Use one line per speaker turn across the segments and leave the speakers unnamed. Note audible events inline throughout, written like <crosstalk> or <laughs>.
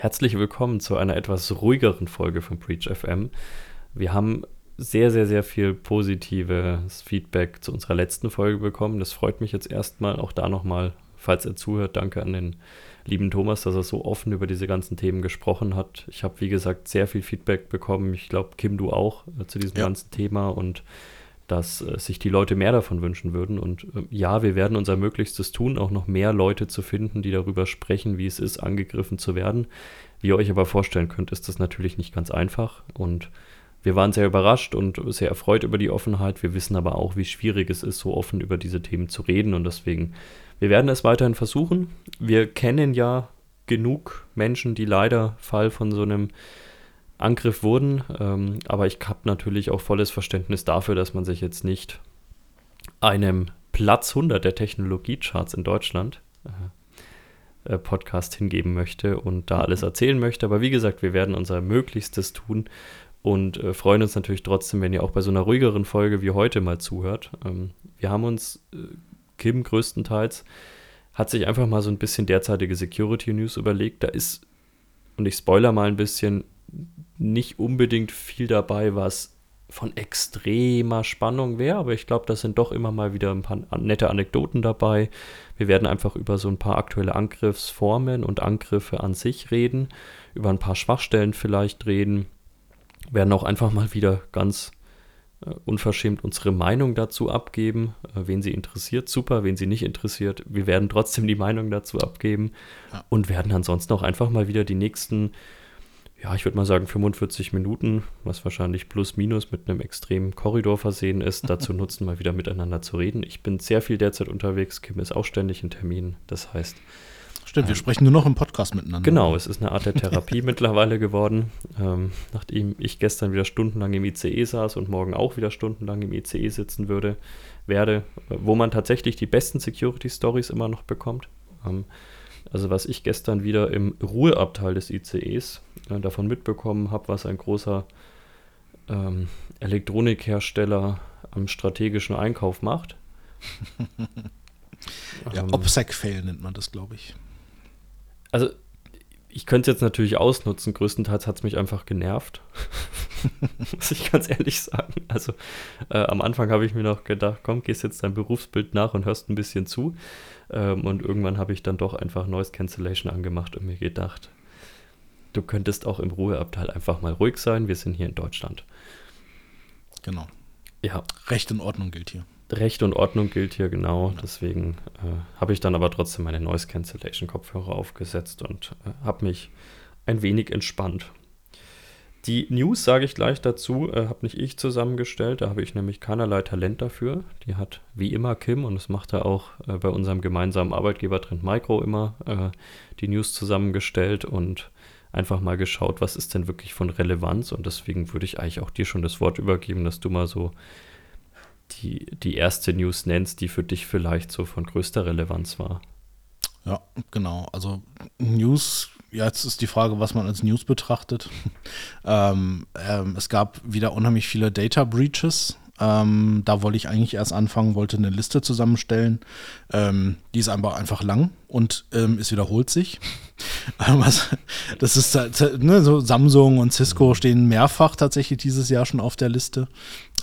Herzlich willkommen zu einer etwas ruhigeren Folge von Preach FM. Wir haben sehr, sehr, sehr viel positives Feedback zu unserer letzten Folge bekommen. Das freut mich jetzt erstmal. Auch da nochmal, falls er zuhört, danke an den lieben Thomas, dass er so offen über diese ganzen Themen gesprochen hat. Ich habe, wie gesagt, sehr viel Feedback bekommen. Ich glaube, Kim, du auch äh, zu diesem ja. ganzen Thema und dass äh, sich die Leute mehr davon wünschen würden. Und äh, ja, wir werden unser Möglichstes tun, auch noch mehr Leute zu finden, die darüber sprechen, wie es ist, angegriffen zu werden. Wie ihr euch aber vorstellen könnt, ist das natürlich nicht ganz einfach. Und wir waren sehr überrascht und sehr erfreut über die Offenheit. Wir wissen aber auch, wie schwierig es ist, so offen über diese Themen zu reden. Und deswegen, wir werden es weiterhin versuchen. Wir kennen ja genug Menschen, die leider Fall von so einem Angriff wurden. Ähm, aber ich habe natürlich auch volles Verständnis dafür, dass man sich jetzt nicht einem Platz 100 der Technologiecharts in Deutschland äh, äh, Podcast hingeben möchte und da alles erzählen möchte. Aber wie gesagt, wir werden unser Möglichstes tun und äh, freuen uns natürlich trotzdem, wenn ihr auch bei so einer ruhigeren Folge wie heute mal zuhört. Ähm, wir haben uns, äh, Kim größtenteils, hat sich einfach mal so ein bisschen derzeitige Security News überlegt. Da ist, und ich spoiler mal ein bisschen, nicht unbedingt viel dabei, was von extremer Spannung wäre, aber ich glaube, da sind doch immer mal wieder ein paar nette Anekdoten dabei. Wir werden einfach über so ein paar aktuelle Angriffsformen und Angriffe an sich reden, über ein paar Schwachstellen vielleicht reden, werden auch einfach mal wieder ganz äh, unverschämt unsere Meinung dazu abgeben. Äh, wen sie interessiert, super, wen sie nicht interessiert, wir werden trotzdem die Meinung dazu abgeben ja. und werden ansonsten auch einfach mal wieder die nächsten ja, ich würde mal sagen 45 Minuten, was wahrscheinlich plus minus mit einem extremen Korridor versehen ist, dazu <laughs> nutzen, mal wieder miteinander zu reden. Ich bin sehr viel derzeit unterwegs, Kim ist auch ständig in Terminen, das heißt.
Stimmt, ähm, wir sprechen nur noch im Podcast miteinander.
Genau, es ist eine Art der Therapie <laughs> mittlerweile geworden. Ähm, nachdem ich gestern wieder stundenlang im ICE saß und morgen auch wieder stundenlang im ICE sitzen würde, werde, wo man tatsächlich die besten Security-Stories immer noch bekommt. Ähm, also was ich gestern wieder im Ruheabteil des ICEs äh, davon mitbekommen habe, was ein großer ähm, Elektronikhersteller am strategischen Einkauf macht. <laughs>
ja, ähm, OPSEC-Fail nennt man das, glaube ich.
Also ich könnte es jetzt natürlich ausnutzen. Größtenteils hat es mich einfach genervt. <laughs> Muss ich ganz ehrlich sagen. Also äh, am Anfang habe ich mir noch gedacht, komm, gehst jetzt dein Berufsbild nach und hörst ein bisschen zu. Ähm, und irgendwann habe ich dann doch einfach Noise Cancellation angemacht und mir gedacht, du könntest auch im Ruheabteil einfach mal ruhig sein. Wir sind hier in Deutschland.
Genau. Ja. Recht und Ordnung gilt hier.
Recht und Ordnung gilt hier genau. Deswegen äh, habe ich dann aber trotzdem meine Noise Cancellation Kopfhörer aufgesetzt und äh, habe mich ein wenig entspannt. Die News sage ich gleich dazu, äh, habe nicht ich zusammengestellt, da habe ich nämlich keinerlei Talent dafür. Die hat wie immer Kim und das macht er auch äh, bei unserem gemeinsamen Arbeitgeber Trend Micro immer äh, die News zusammengestellt und einfach mal geschaut, was ist denn wirklich von Relevanz und deswegen würde ich eigentlich auch dir schon das Wort übergeben, dass du mal so die, die erste News nennst, die für dich vielleicht so von größter Relevanz war.
Ja, genau. Also News, ja, jetzt ist die Frage, was man als News betrachtet. <laughs> ähm, ähm, es gab wieder unheimlich viele Data Breaches. Ähm, da wollte ich eigentlich erst anfangen, wollte eine Liste zusammenstellen. Ähm, die ist einfach, einfach lang und ähm, es wiederholt sich. <laughs> das ist ne, so Samsung und Cisco stehen mehrfach tatsächlich dieses Jahr schon auf der Liste.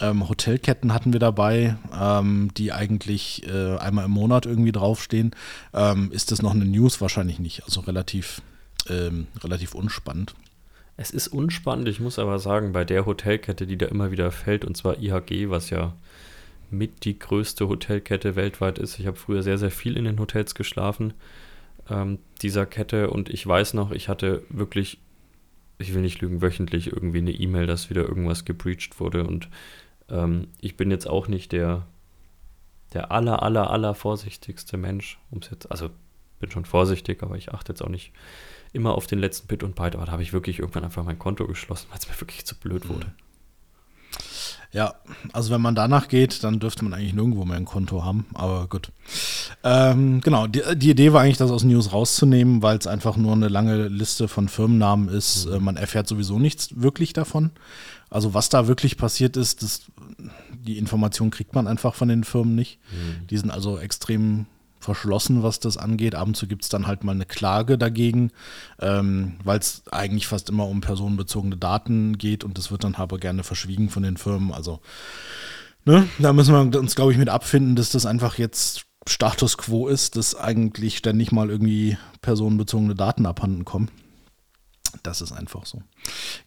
Ähm, Hotelketten hatten wir dabei, ähm, die eigentlich äh, einmal im Monat irgendwie draufstehen. Ähm, ist das noch eine News? Wahrscheinlich nicht. Also relativ, relativ unspannend.
Es ist unspannend, ich muss aber sagen, bei der Hotelkette, die da immer wieder fällt, und zwar IHG, was ja mit die größte Hotelkette weltweit ist. Ich habe früher sehr, sehr viel in den Hotels geschlafen, ähm, dieser Kette. Und ich weiß noch, ich hatte wirklich, ich will nicht lügen, wöchentlich irgendwie eine E-Mail, dass wieder irgendwas gebreached wurde. Und ähm, ich bin jetzt auch nicht der, der aller, aller, aller vorsichtigste Mensch, um es jetzt, also bin schon vorsichtig, aber ich achte jetzt auch nicht immer auf den letzten Bit und Byte, aber da habe ich wirklich irgendwann einfach mein Konto geschlossen, weil es mir wirklich zu blöd mhm. wurde.
Ja, also wenn man danach geht, dann dürfte man eigentlich nirgendwo mehr ein Konto haben, aber gut. Ähm, genau, die, die, Idee war eigentlich, das aus News rauszunehmen, weil es einfach nur eine lange Liste von Firmennamen ist. Mhm. Man erfährt sowieso nichts wirklich davon. Also was da wirklich passiert ist, das, die Information kriegt man einfach von den Firmen nicht. Mhm. Die sind also extrem verschlossen, was das angeht. Ab und zu gibt es dann halt mal eine Klage dagegen, ähm, weil es eigentlich fast immer um personenbezogene Daten geht und das wird dann aber gerne verschwiegen von den Firmen. Also ne, da müssen wir uns, glaube ich, mit abfinden, dass das einfach jetzt Status quo ist, dass eigentlich ständig mal irgendwie personenbezogene Daten abhanden kommen. Das ist einfach so.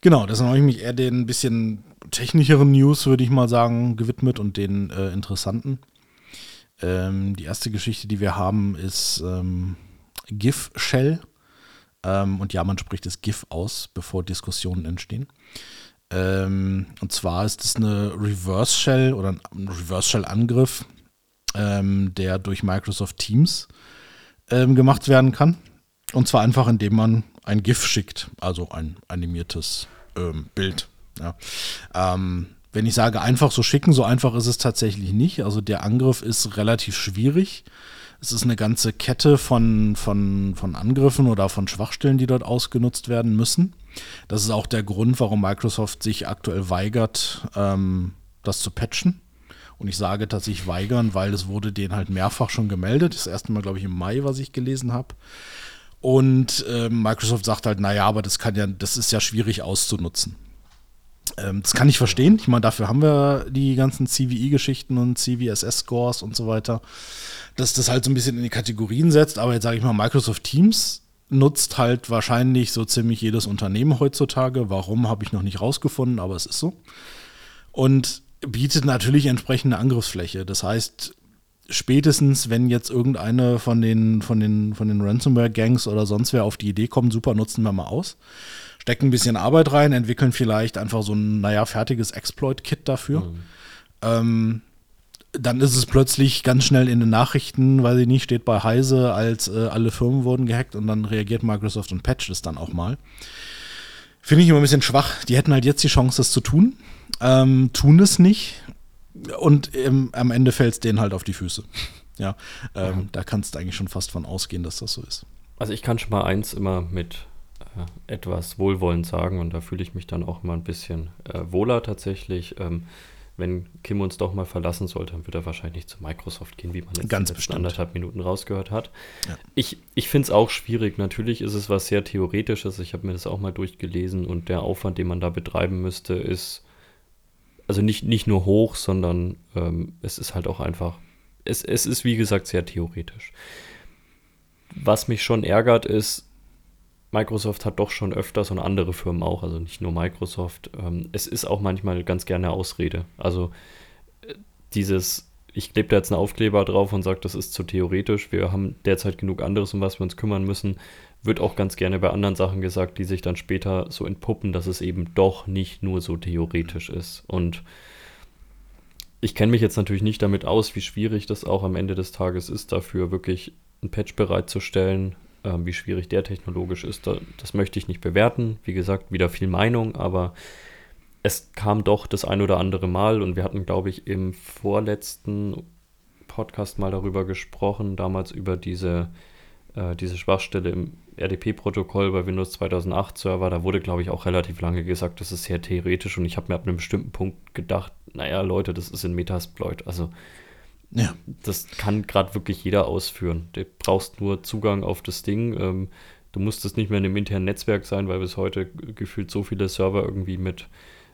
Genau, deshalb habe ich mich eher den bisschen technischeren News, würde ich mal sagen, gewidmet und den äh, interessanten. Ähm, die erste Geschichte, die wir haben, ist ähm, GIF Shell. Ähm, und ja, man spricht das GIF aus, bevor Diskussionen entstehen. Ähm, und zwar ist es eine Reverse Shell oder ein Reverse Shell Angriff, ähm, der durch Microsoft Teams ähm, gemacht werden kann. Und zwar einfach, indem man ein GIF schickt, also ein animiertes Bild. Ja. Ähm, wenn ich sage einfach so schicken, so einfach ist es tatsächlich nicht. Also der Angriff ist relativ schwierig. Es ist eine ganze Kette von, von, von Angriffen oder von Schwachstellen, die dort ausgenutzt werden müssen. Das ist auch der Grund, warum Microsoft sich aktuell weigert, ähm, das zu patchen. Und ich sage tatsächlich weigern, weil es wurde denen halt mehrfach schon gemeldet. Das erste Mal, glaube ich, im Mai, was ich gelesen habe. Und äh, Microsoft sagt halt, naja, aber das kann ja, das ist ja schwierig auszunutzen. Ähm, das kann ich verstehen. Ich meine, dafür haben wir die ganzen CVE-Geschichten und CVSS-Scores und so weiter, dass das halt so ein bisschen in die Kategorien setzt. Aber jetzt sage ich mal, Microsoft Teams nutzt halt wahrscheinlich so ziemlich jedes Unternehmen heutzutage. Warum, habe ich noch nicht rausgefunden, aber es ist so. Und bietet natürlich entsprechende Angriffsfläche. Das heißt, spätestens, wenn jetzt irgendeine von den, von den, von den Ransomware-Gangs oder sonst wer auf die Idee kommt, super, nutzen wir mal aus stecken ein bisschen Arbeit rein, entwickeln vielleicht einfach so ein, naja, fertiges Exploit-Kit dafür. Mhm. Ähm, dann ist es plötzlich ganz schnell in den Nachrichten, weil sie nicht steht bei Heise, als äh, alle Firmen wurden gehackt und dann reagiert Microsoft und patcht es dann auch mal. Finde ich immer ein bisschen schwach. Die hätten halt jetzt die Chance, das zu tun, ähm, tun es nicht und ähm, am Ende fällt es denen halt auf die Füße. ja, ähm, ja. da kannst du eigentlich schon fast von ausgehen, dass das so ist.
Also ich kann schon mal eins immer mit äh, etwas wohlwollend sagen und da fühle ich mich dann auch mal ein bisschen äh, wohler tatsächlich. Ähm, wenn Kim uns doch mal verlassen sollte, dann wird er wahrscheinlich zu Microsoft gehen, wie man jetzt
Ganz
in
den
anderthalb Minuten rausgehört hat. Ja. Ich, ich finde es auch schwierig. Natürlich ist es was sehr Theoretisches. Ich habe mir das auch mal durchgelesen und der Aufwand, den man da betreiben müsste, ist also nicht, nicht nur hoch, sondern ähm, es ist halt auch einfach, es, es ist wie gesagt sehr theoretisch. Was mich schon ärgert, ist, Microsoft hat doch schon öfters und andere Firmen auch, also nicht nur Microsoft. Ähm, es ist auch manchmal ganz gerne Ausrede. Also äh, dieses, ich klebe da jetzt einen Aufkleber drauf und sage, das ist zu theoretisch, wir haben derzeit genug anderes, um was wir uns kümmern müssen, wird auch ganz gerne bei anderen Sachen gesagt, die sich dann später so entpuppen, dass es eben doch nicht nur so theoretisch ist. Und ich kenne mich jetzt natürlich nicht damit aus, wie schwierig das auch am Ende des Tages ist, dafür wirklich ein Patch bereitzustellen, ähm, wie schwierig der technologisch ist, da, das möchte ich nicht bewerten. Wie gesagt, wieder viel Meinung, aber es kam doch das ein oder andere Mal und wir hatten, glaube ich, im vorletzten Podcast mal darüber gesprochen, damals über diese, äh, diese Schwachstelle im RDP-Protokoll bei Windows 2008 Server. Da wurde, glaube ich, auch relativ lange gesagt, das ist sehr theoretisch und ich habe mir ab einem bestimmten Punkt gedacht, naja, Leute, das ist in Metasploit. Also ja. Das kann gerade wirklich jeder ausführen. Du brauchst nur Zugang auf das Ding. Ähm, du musst es nicht mehr in einem internen Netzwerk sein, weil bis heute gefühlt so viele Server irgendwie mit,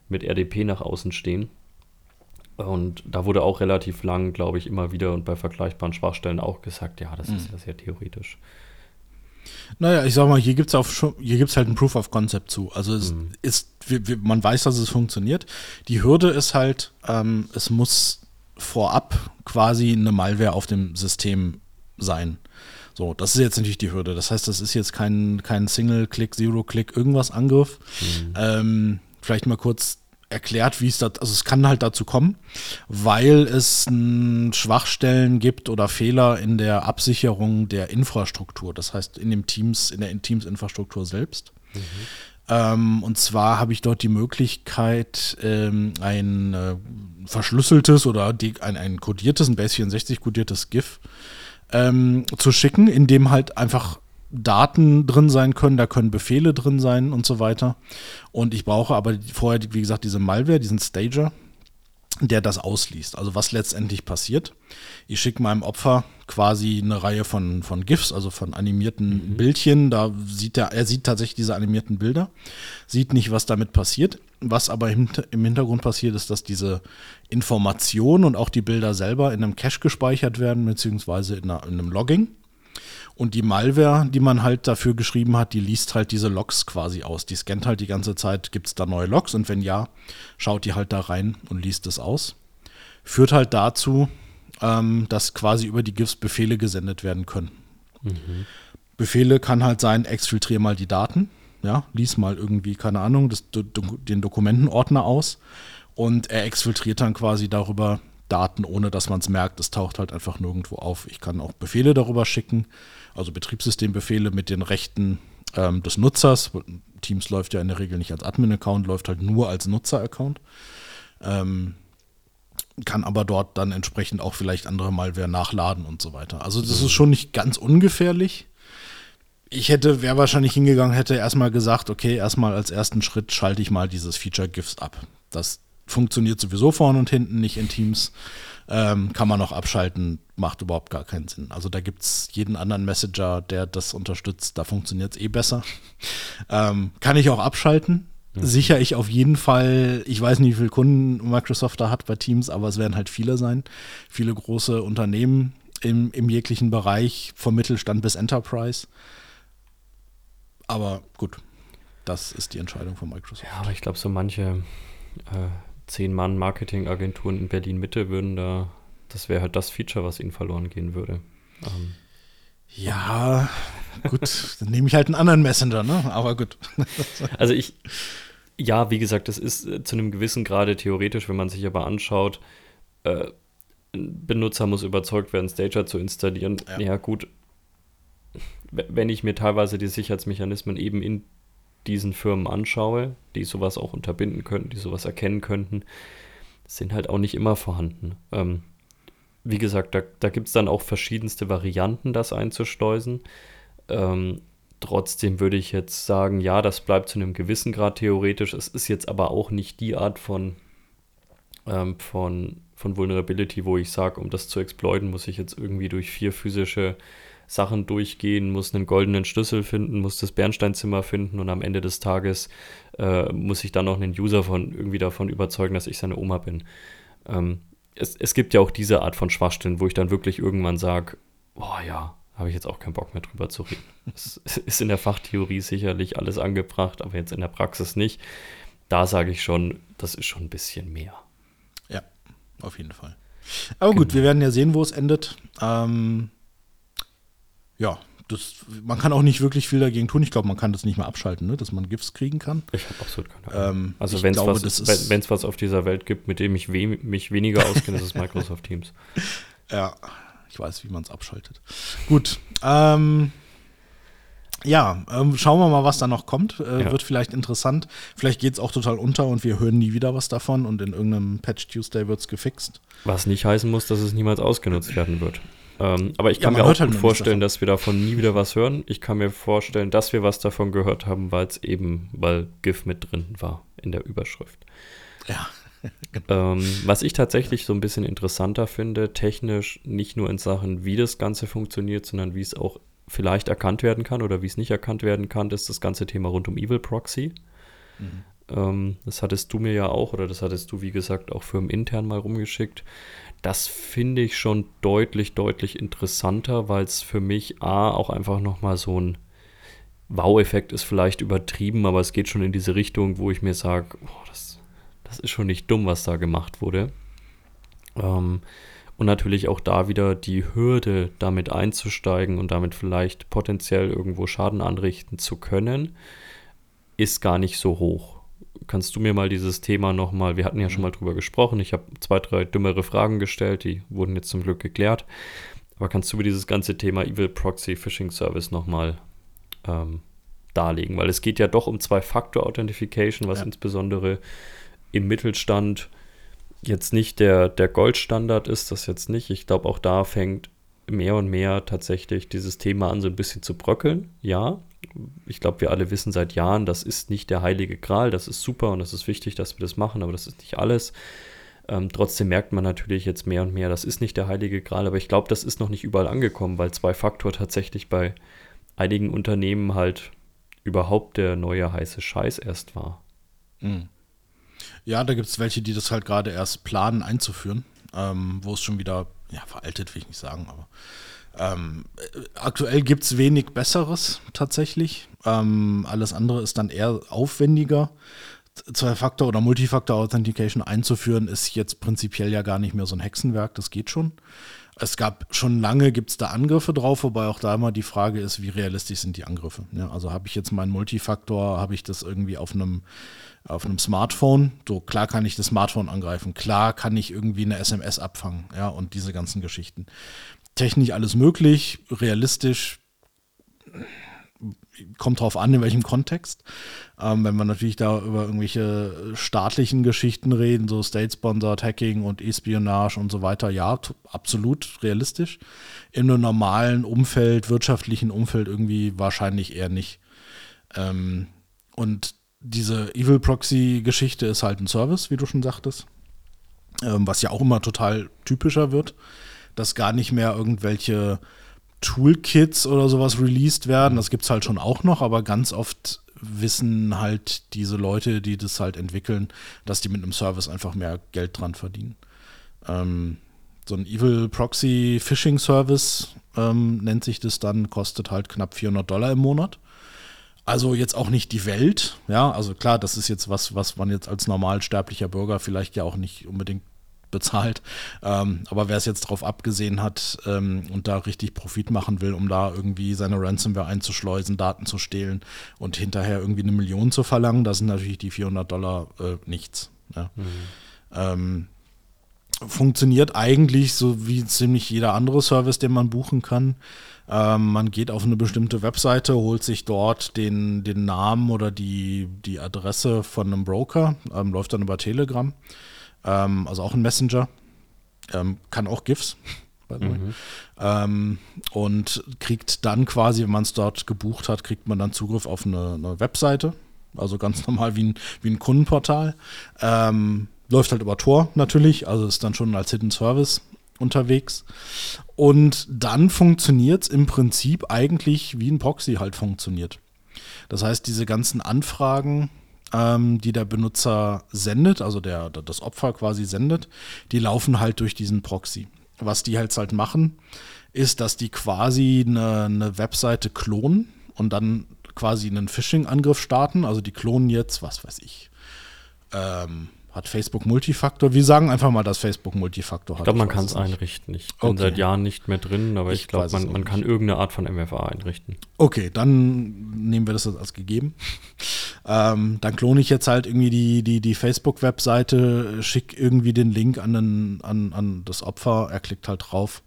mit RDP nach außen stehen. Und da wurde auch relativ lang, glaube ich, immer wieder und bei vergleichbaren Schwachstellen auch gesagt, ja, das mhm. ist ja sehr theoretisch.
Naja, ich sag mal, hier gibt es halt ein Proof of Concept zu. Also es mhm. ist, man weiß, dass es funktioniert. Die Hürde ist halt, ähm, es muss vorab quasi eine Malware auf dem System sein. So, das ist jetzt natürlich die Hürde. Das heißt, das ist jetzt kein, kein Single-Click, Zero-Click, irgendwas Angriff. Mhm. Ähm, vielleicht mal kurz erklärt, wie es da, also es kann halt dazu kommen, weil es m, Schwachstellen gibt oder Fehler in der Absicherung der Infrastruktur. Das heißt, in dem Teams, in der Teams-Infrastruktur selbst. Mhm. Ähm, und zwar habe ich dort die Möglichkeit, ähm, ein äh, verschlüsseltes oder ein, ein kodiertes, ein Base64 kodiertes GIF ähm, zu schicken, in dem halt einfach Daten drin sein können, da können Befehle drin sein und so weiter. Und ich brauche aber vorher, wie gesagt, diese Malware, diesen Stager, der das ausliest. Also was letztendlich passiert. Ich schicke meinem Opfer quasi eine Reihe von, von GIFs, also von animierten mhm. Bildchen. Da sieht er, er sieht tatsächlich diese animierten Bilder, sieht nicht, was damit passiert. Was aber im, im Hintergrund passiert, ist, dass diese Informationen und auch die Bilder selber in einem Cache gespeichert werden, beziehungsweise in, einer, in einem Logging. Und die Malware, die man halt dafür geschrieben hat, die liest halt diese Logs quasi aus. Die scannt halt die ganze Zeit, gibt es da neue Logs und wenn ja, schaut die halt da rein und liest es aus. Führt halt dazu, ähm, dass quasi über die GIFs Befehle gesendet werden können. Mhm. Befehle kann halt sein, exfiltrier mal die Daten, ja, lies mal irgendwie, keine Ahnung, das, den Dokumentenordner aus und er exfiltriert dann quasi darüber Daten, ohne dass man es merkt. Es taucht halt einfach nirgendwo auf. Ich kann auch Befehle darüber schicken, also Betriebssystembefehle mit den Rechten ähm, des Nutzers. Teams läuft ja in der Regel nicht als Admin-Account, läuft halt nur als Nutzer-Account. Ähm, kann aber dort dann entsprechend auch vielleicht andere Malware nachladen und so weiter. Also das ist schon nicht ganz ungefährlich. Ich hätte, wäre wahrscheinlich hingegangen, hätte erstmal gesagt, okay, erstmal als ersten Schritt schalte ich mal dieses Feature GIFs ab. Das funktioniert sowieso vorne und hinten nicht in Teams. Ähm, kann man noch abschalten, macht überhaupt gar keinen Sinn. Also da gibt es jeden anderen Messenger, der das unterstützt, da funktioniert es eh besser. <laughs> ähm, kann ich auch abschalten. Mhm. Sicher ich auf jeden Fall, ich weiß nicht, wie viele Kunden Microsoft da hat bei Teams, aber es werden halt viele sein. Viele große Unternehmen im, im jeglichen Bereich, vom Mittelstand bis Enterprise. Aber gut, das ist die Entscheidung von Microsoft.
Ja, aber ich glaube, so manche äh, zehn Mann Marketingagenturen in Berlin Mitte würden da, das wäre halt das Feature, was ihnen verloren gehen würde. Ähm.
Ja, gut, dann nehme ich halt einen anderen Messenger, ne? Aber gut. <laughs>
also ich, ja, wie gesagt, das ist äh, zu einem gewissen Grade theoretisch, wenn man sich aber anschaut, äh, ein Benutzer muss überzeugt werden, Stager zu installieren. Ja. ja, gut, wenn ich mir teilweise die Sicherheitsmechanismen eben in diesen Firmen anschaue, die sowas auch unterbinden könnten, die sowas erkennen könnten, sind halt auch nicht immer vorhanden. Ähm, wie gesagt, da, da gibt es dann auch verschiedenste Varianten, das einzuschleusen. Ähm, trotzdem würde ich jetzt sagen, ja, das bleibt zu einem gewissen Grad theoretisch. Es ist jetzt aber auch nicht die Art von, ähm, von, von Vulnerability, wo ich sage, um das zu exploiten, muss ich jetzt irgendwie durch vier physische Sachen durchgehen, muss einen goldenen Schlüssel finden, muss das Bernsteinzimmer finden und am Ende des Tages äh, muss ich dann noch einen User von irgendwie davon überzeugen, dass ich seine Oma bin. Ähm, es, es gibt ja auch diese Art von Schwachstellen, wo ich dann wirklich irgendwann sage, oh ja, habe ich jetzt auch keinen Bock mehr drüber zu reden. <laughs> Es ist in der Fachtheorie sicherlich alles angebracht, aber jetzt in der Praxis nicht. Da sage ich schon, das ist schon ein bisschen mehr.
Ja, auf jeden Fall. Aber genau. gut, wir werden ja sehen, wo es endet. Ähm, ja, das, man kann auch nicht wirklich viel dagegen tun. Ich glaube, man kann das nicht mehr abschalten, ne? dass man GIFs kriegen kann.
Ich habe absolut keine Ahnung. Ähm, also wenn es was, wenn, was auf dieser Welt gibt, mit dem ich we mich weniger auskenne, ist es Microsoft <laughs> Teams.
Ja, ich weiß, wie man es abschaltet. Gut. Ähm, ja, ähm, schauen wir mal, was da noch kommt. Äh, ja. Wird vielleicht interessant. Vielleicht geht es auch total unter und wir hören nie wieder was davon und in irgendeinem Patch Tuesday wird es gefixt.
Was nicht heißen muss, dass es niemals ausgenutzt werden wird. Ähm, aber ich kann ja, mir auch halt gut vorstellen, dass wir davon nie wieder was hören. Ich kann mir vorstellen, dass wir was davon gehört haben, weil es eben, weil GIF mit drin war in der Überschrift.
Ja. <laughs>
genau. ähm, was ich tatsächlich so ein bisschen interessanter finde, technisch nicht nur in Sachen, wie das Ganze funktioniert, sondern wie es auch vielleicht erkannt werden kann oder wie es nicht erkannt werden kann, ist das ganze Thema rund um Evil Proxy. Mhm. Ähm, das hattest du mir ja auch, oder das hattest du, wie gesagt, auch firmenintern mal rumgeschickt. Das finde ich schon deutlich, deutlich interessanter, weil es für mich A auch einfach nochmal so ein Wow-Effekt ist vielleicht übertrieben, aber es geht schon in diese Richtung, wo ich mir sage, oh, das, das ist schon nicht dumm, was da gemacht wurde. Ähm, und natürlich auch da wieder die Hürde, damit einzusteigen und damit vielleicht potenziell irgendwo Schaden anrichten zu können, ist gar nicht so hoch kannst du mir mal dieses Thema nochmal, wir hatten ja schon mal drüber gesprochen, ich habe zwei, drei dümmere Fragen gestellt, die wurden jetzt zum Glück geklärt. Aber kannst du mir dieses ganze Thema Evil Proxy Phishing Service nochmal ähm, darlegen? Weil es geht ja doch um Zwei-Faktor-Authentification, was ja. insbesondere im Mittelstand jetzt nicht der, der Goldstandard ist, das jetzt nicht. Ich glaube, auch da fängt mehr und mehr tatsächlich dieses Thema an, so ein bisschen zu bröckeln. Ja, ich glaube, wir alle wissen seit Jahren, das ist nicht der heilige Gral, das ist super und das ist wichtig, dass wir das machen, aber das ist nicht alles. Ähm, trotzdem merkt man natürlich jetzt mehr und mehr, das ist nicht der heilige Gral, aber ich glaube, das ist noch nicht überall angekommen, weil Zwei-Faktor tatsächlich bei einigen Unternehmen halt überhaupt der neue heiße Scheiß erst war.
Mhm. Ja, da gibt es welche, die das halt gerade erst planen einzuführen, ähm, wo es schon wieder, ja, veraltet will ich nicht sagen, aber ähm, aktuell gibt es wenig Besseres tatsächlich. Ähm, alles andere ist dann eher aufwendiger. Zwei-Faktor- oder Multifaktor-Authentication einzuführen, ist jetzt prinzipiell ja gar nicht mehr so ein Hexenwerk, das geht schon. Es gab schon lange, gibt es da Angriffe drauf, wobei auch da immer die Frage ist, wie realistisch sind die Angriffe. Ja, also habe ich jetzt meinen Multifaktor, habe ich das irgendwie auf einem, auf einem Smartphone, so klar kann ich das Smartphone angreifen, klar kann ich irgendwie eine SMS abfangen, ja, und diese ganzen Geschichten. Technisch alles möglich, realistisch, kommt drauf an, in welchem Kontext. Ähm, wenn wir natürlich da über irgendwelche staatlichen Geschichten reden, so State-Sponsored Hacking und Espionage und so weiter, ja, absolut realistisch. In einem normalen Umfeld, wirtschaftlichen Umfeld irgendwie wahrscheinlich eher nicht. Ähm, und diese Evil Proxy-Geschichte ist halt ein Service, wie du schon sagtest, ähm, was ja auch immer total typischer wird, dass gar nicht mehr irgendwelche Toolkits oder sowas released werden. Das gibt es halt schon auch noch, aber ganz oft wissen halt diese Leute, die das halt entwickeln, dass die mit einem Service einfach mehr Geld dran verdienen. Ähm, so ein Evil Proxy Phishing Service ähm, nennt sich das dann, kostet halt knapp 400 Dollar im Monat. Also jetzt auch nicht die Welt, ja, also klar, das ist jetzt was, was man jetzt als normalsterblicher Bürger vielleicht ja auch nicht unbedingt bezahlt. Ähm, aber wer es jetzt darauf abgesehen hat ähm, und da richtig Profit machen will, um da irgendwie seine Ransomware einzuschleusen, Daten zu stehlen und hinterher irgendwie eine Million zu verlangen, da sind natürlich die 400 Dollar äh, nichts. Ja. Mhm. Ähm, funktioniert eigentlich so wie ziemlich jeder andere Service, den man buchen kann. Ähm, man geht auf eine bestimmte Webseite, holt sich dort den, den Namen oder die, die Adresse von einem Broker, ähm, läuft dann über Telegram ähm, also auch ein Messenger, ähm, kann auch GIFs. Mhm. Ähm, und kriegt dann quasi, wenn man es dort gebucht hat, kriegt man dann Zugriff auf eine, eine Webseite. Also ganz <laughs> normal wie ein, wie ein Kundenportal. Ähm, läuft halt über Tor natürlich, also ist dann schon als Hidden Service unterwegs. Und dann funktioniert es im Prinzip eigentlich wie ein Proxy halt funktioniert. Das heißt, diese ganzen Anfragen, ähm, die der Benutzer sendet, also der, das Opfer quasi sendet, die laufen halt durch diesen Proxy. Was die halt halt machen, ist, dass die quasi eine, eine Webseite klonen und dann quasi einen Phishing-Angriff starten. Also die klonen jetzt, was weiß ich, ähm, hat Facebook Multifaktor? Wir sagen einfach mal, dass Facebook Multifaktor hat.
Ich glaube, man kann es einrichten. Ich bin okay. seit Jahren nicht mehr drin, aber ich, ich glaube, man, man kann irgendeine Art von MFA einrichten.
Okay, dann nehmen wir das als gegeben. Ähm, dann klone ich jetzt halt irgendwie die, die, die Facebook-Webseite, schicke irgendwie den Link an, den, an, an das Opfer, er klickt halt drauf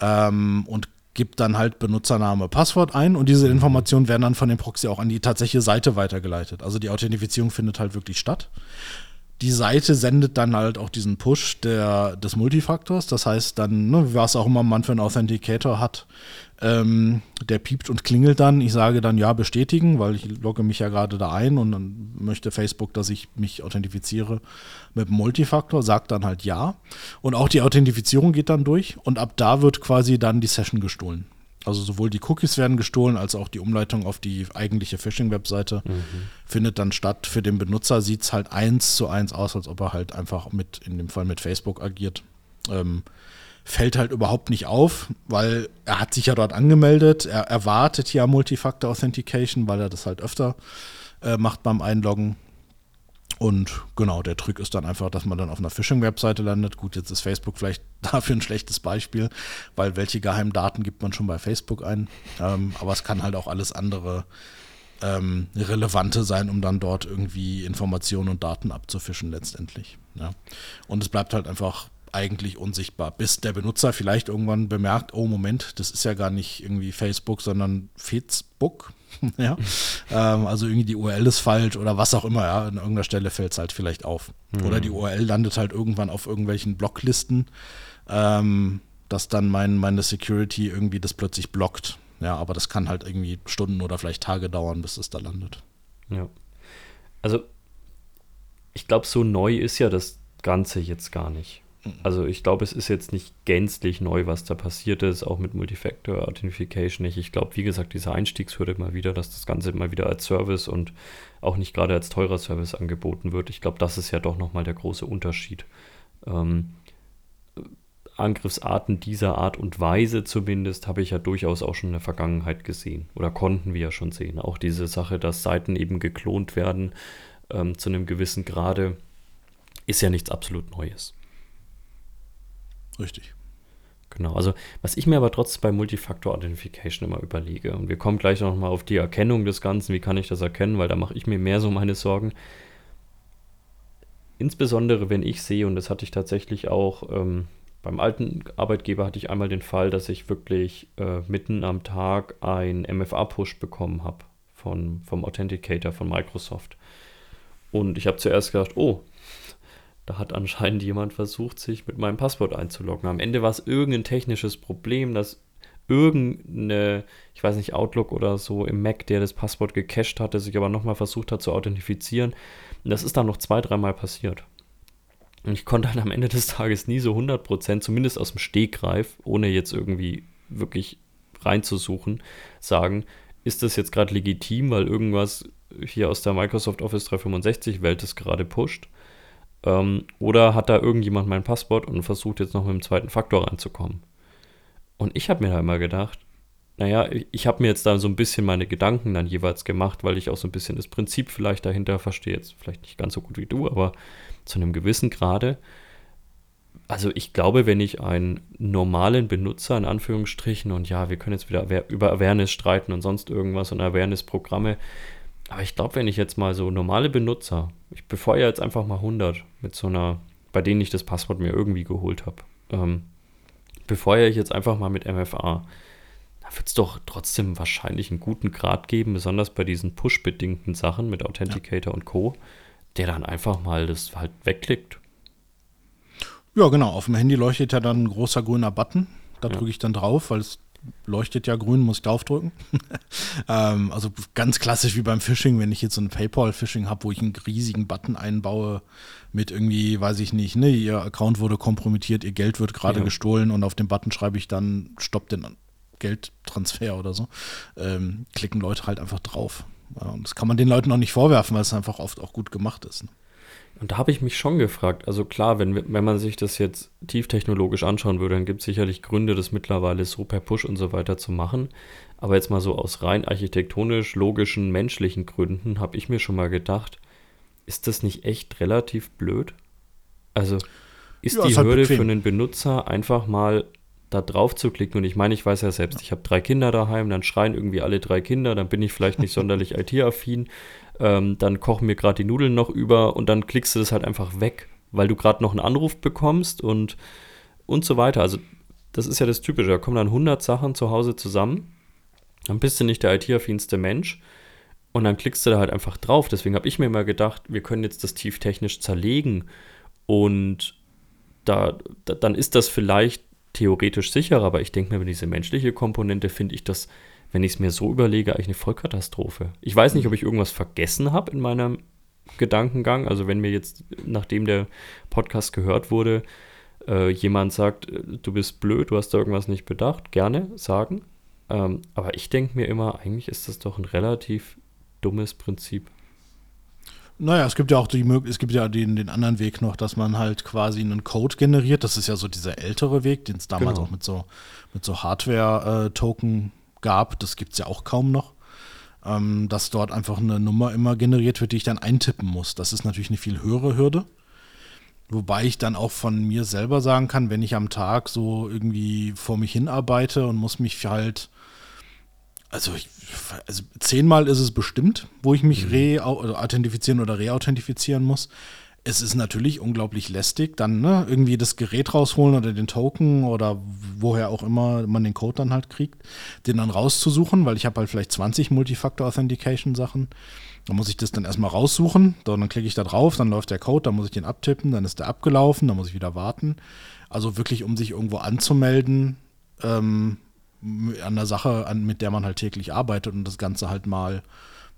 ähm, und gibt dann halt Benutzername, Passwort ein und diese Informationen werden dann von dem Proxy auch an die tatsächliche Seite weitergeleitet. Also die Authentifizierung findet halt wirklich statt die Seite sendet dann halt auch diesen Push der, des Multifaktors. Das heißt dann, ne, was auch immer man für einen Authenticator hat, ähm, der piept und klingelt dann. Ich sage dann ja bestätigen, weil ich logge mich ja gerade da ein und dann möchte Facebook, dass ich mich authentifiziere mit dem Multifaktor, sagt dann halt ja. Und auch die Authentifizierung geht dann durch und ab da wird quasi dann die Session gestohlen. Also sowohl die Cookies werden gestohlen, als auch die Umleitung auf die eigentliche Phishing-Webseite mhm. findet dann statt. Für den Benutzer sieht es halt eins zu eins aus, als ob er halt einfach mit, in dem Fall mit Facebook agiert. Ähm, fällt halt überhaupt nicht auf, weil er hat sich ja dort angemeldet. Er erwartet ja Multifactor Authentication, weil er das halt öfter äh, macht beim Einloggen. Und genau, der Trick ist dann einfach, dass man dann auf einer Phishing-Webseite landet. Gut, jetzt ist Facebook vielleicht <laughs> dafür ein schlechtes Beispiel, weil welche geheimen Daten gibt man schon bei Facebook ein. Ähm, aber es kann halt auch alles andere ähm, Relevante sein, um dann dort irgendwie Informationen und Daten abzufischen letztendlich. Ja. Und es bleibt halt einfach eigentlich unsichtbar, bis der Benutzer vielleicht irgendwann bemerkt, oh Moment, das ist ja gar nicht irgendwie Facebook, sondern Facebook. <laughs> ja. Ähm, also irgendwie die URL ist falsch oder was auch immer, ja. An irgendeiner Stelle fällt es halt vielleicht auf. Mhm. Oder die URL landet halt irgendwann auf irgendwelchen Blocklisten, ähm, dass dann mein, meine Security irgendwie das plötzlich blockt. Ja, aber das kann halt irgendwie Stunden oder vielleicht Tage dauern, bis es da landet.
Ja. Also, ich glaube, so neu ist ja das Ganze jetzt gar nicht. Also ich glaube, es ist jetzt nicht gänzlich neu, was da passiert ist, auch mit Multifactor Authentication nicht. Ich glaube, wie gesagt, diese Einstiegshürde mal wieder, dass das Ganze mal wieder als Service und auch nicht gerade als teurer Service angeboten wird. Ich glaube, das ist ja doch nochmal der große Unterschied. Ähm, Angriffsarten dieser Art und Weise zumindest habe ich ja durchaus auch schon in der Vergangenheit gesehen oder konnten wir ja schon sehen. Auch diese Sache, dass Seiten eben geklont werden ähm, zu einem gewissen Grade, ist ja nichts absolut Neues.
Richtig.
Genau, also was ich mir aber trotzdem bei Multifactor Authentification immer überlege, und wir kommen gleich nochmal auf die Erkennung des Ganzen, wie kann ich das erkennen, weil da mache ich mir mehr so meine Sorgen. Insbesondere wenn ich sehe, und das hatte ich tatsächlich auch ähm, beim alten Arbeitgeber, hatte ich einmal den Fall, dass ich wirklich äh, mitten am Tag ein MFA-Push bekommen habe vom Authenticator von Microsoft. Und ich habe zuerst gedacht, oh, da hat anscheinend jemand versucht, sich mit meinem Passwort einzuloggen. Am Ende war es irgendein technisches Problem, dass irgendeine, ich weiß nicht, Outlook oder so im Mac, der das Passwort gecached hatte, sich aber nochmal versucht hat zu authentifizieren. Und das ist dann noch zwei, dreimal passiert. Und ich konnte dann am Ende des Tages nie so 100%, zumindest aus dem Stegreif, ohne jetzt irgendwie wirklich reinzusuchen, sagen, ist das jetzt gerade legitim, weil irgendwas hier aus der Microsoft Office 365 Welt es gerade pusht? Ähm, oder hat da irgendjemand mein Passwort und versucht jetzt noch mit dem zweiten Faktor reinzukommen? Und ich habe mir da immer gedacht, naja, ich habe mir jetzt da so ein bisschen meine Gedanken dann jeweils gemacht, weil ich auch so ein bisschen das Prinzip vielleicht dahinter verstehe. Jetzt vielleicht nicht ganz so gut wie du, aber zu einem gewissen Grade. Also ich glaube, wenn ich einen normalen Benutzer in Anführungsstrichen und ja, wir können jetzt wieder über Awareness streiten und sonst irgendwas und Awareness-Programme, aber ich glaube, wenn ich jetzt mal so normale Benutzer, ich befeuere jetzt einfach mal 100 mit so einer, bei denen ich das Passwort mir irgendwie geholt habe, ähm, befeuere ich jetzt einfach mal mit MFA, da wird es doch trotzdem wahrscheinlich einen guten Grad geben, besonders bei diesen Push-bedingten Sachen mit Authenticator ja. und Co., der dann einfach mal das halt wegklickt.
Ja, genau. Auf dem Handy leuchtet ja dann ein großer grüner Button. Da ja. drücke ich dann drauf, weil es leuchtet ja grün, muss ich draufdrücken. <laughs> ähm, also ganz klassisch wie beim Phishing, wenn ich jetzt so ein PayPal-Phishing habe, wo ich einen riesigen Button einbaue mit irgendwie, weiß ich nicht, ne, ihr Account wurde kompromittiert, ihr Geld wird gerade ja. gestohlen und auf dem Button schreibe ich dann, stoppt den Geldtransfer oder so, ähm, klicken Leute halt einfach drauf. Ja, und das kann man den Leuten auch nicht vorwerfen, weil es einfach oft auch gut gemacht ist. Ne?
Und da habe ich mich schon gefragt, also klar, wenn, wenn man sich das jetzt tieftechnologisch anschauen würde, dann gibt es sicherlich Gründe, das mittlerweile so per Push und so weiter zu machen. Aber jetzt mal so aus rein architektonisch, logischen, menschlichen Gründen habe ich mir schon mal gedacht, ist das nicht echt relativ blöd? Also ist ja, die halt Hürde bequem. für einen Benutzer einfach mal da drauf zu klicken. Und ich meine, ich weiß ja selbst, ich habe drei Kinder daheim, dann schreien irgendwie alle drei Kinder, dann bin ich vielleicht nicht <laughs> sonderlich IT-affin, ähm, dann kochen mir gerade die Nudeln noch über und dann klickst du das halt einfach weg, weil du gerade noch einen Anruf bekommst und, und so weiter. Also das ist ja das Typische, da kommen dann 100 Sachen zu Hause zusammen, dann bist du nicht der IT-affinste Mensch und dann klickst du da halt einfach drauf. Deswegen habe ich mir mal gedacht, wir können jetzt das tief technisch zerlegen und da, da, dann ist das vielleicht theoretisch sicherer, aber ich denke mir, wenn diese menschliche Komponente finde ich das, wenn ich es mir so überlege, eigentlich eine Vollkatastrophe. Ich weiß nicht, ob ich irgendwas vergessen habe in meinem Gedankengang. Also wenn mir jetzt, nachdem der Podcast gehört wurde, äh, jemand sagt, äh, du bist blöd, du hast da irgendwas nicht bedacht, gerne sagen. Ähm, aber ich denke mir immer, eigentlich ist das doch ein relativ dummes Prinzip.
Naja, es gibt ja auch die es gibt ja den, den anderen Weg noch, dass man halt quasi einen Code generiert. Das ist ja so dieser ältere Weg, den es damals genau. auch mit so, mit so Hardware-Token äh, gab. Das gibt es ja auch kaum noch. Ähm, dass dort einfach eine Nummer immer generiert wird, die ich dann eintippen muss. Das ist natürlich eine viel höhere Hürde. Wobei ich dann auch von mir selber sagen kann, wenn ich am Tag so irgendwie vor mich hinarbeite und muss mich halt also, ich, also zehnmal ist es bestimmt, wo ich mich mhm. re-authentifizieren oder reauthentifizieren muss. Es ist natürlich unglaublich lästig, dann ne, irgendwie das Gerät rausholen oder den Token oder woher auch immer man den Code dann halt kriegt, den dann rauszusuchen, weil ich habe halt vielleicht 20 Multifactor-Authentication-Sachen. Da muss ich das dann erstmal raussuchen, dann klicke ich da drauf, dann läuft der Code, dann muss ich den abtippen, dann ist der abgelaufen, dann muss ich wieder warten. Also wirklich, um sich irgendwo anzumelden, ähm, an der Sache, an, mit der man halt täglich arbeitet und das Ganze halt mal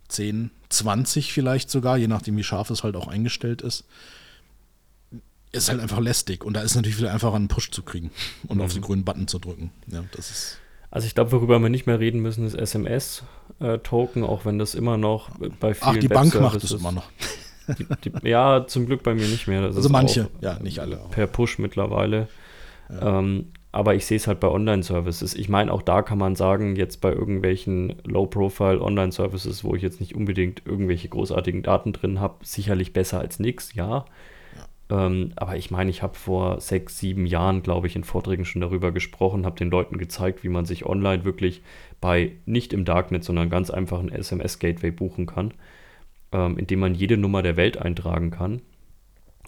10, 20 vielleicht sogar, je nachdem wie scharf es halt auch eingestellt ist. ist halt einfach lästig und da ist natürlich viel einfacher, einen Push zu kriegen <laughs> und mhm. auf den grünen Button zu drücken. Ja, das ist.
Also ich glaube, worüber wir nicht mehr reden müssen, ist SMS-Token, äh, auch wenn das immer noch bei vielen
Ach, die Bank macht es immer noch.
Die, die, ja, zum Glück bei mir nicht mehr.
Das also manche, ja, nicht alle.
Auch. Per Push mittlerweile. Ja. Ähm, aber ich sehe es halt bei Online-Services. Ich meine, auch da kann man sagen, jetzt bei irgendwelchen Low-Profile Online-Services, wo ich jetzt nicht unbedingt irgendwelche großartigen Daten drin habe, sicherlich besser als nichts, ja. ja. Ähm, aber ich meine, ich habe vor sechs, sieben Jahren, glaube ich, in Vorträgen schon darüber gesprochen, habe den Leuten gezeigt, wie man sich online wirklich bei nicht im Darknet, sondern ganz einfach ein SMS-Gateway buchen kann, ähm, indem man jede Nummer der Welt eintragen kann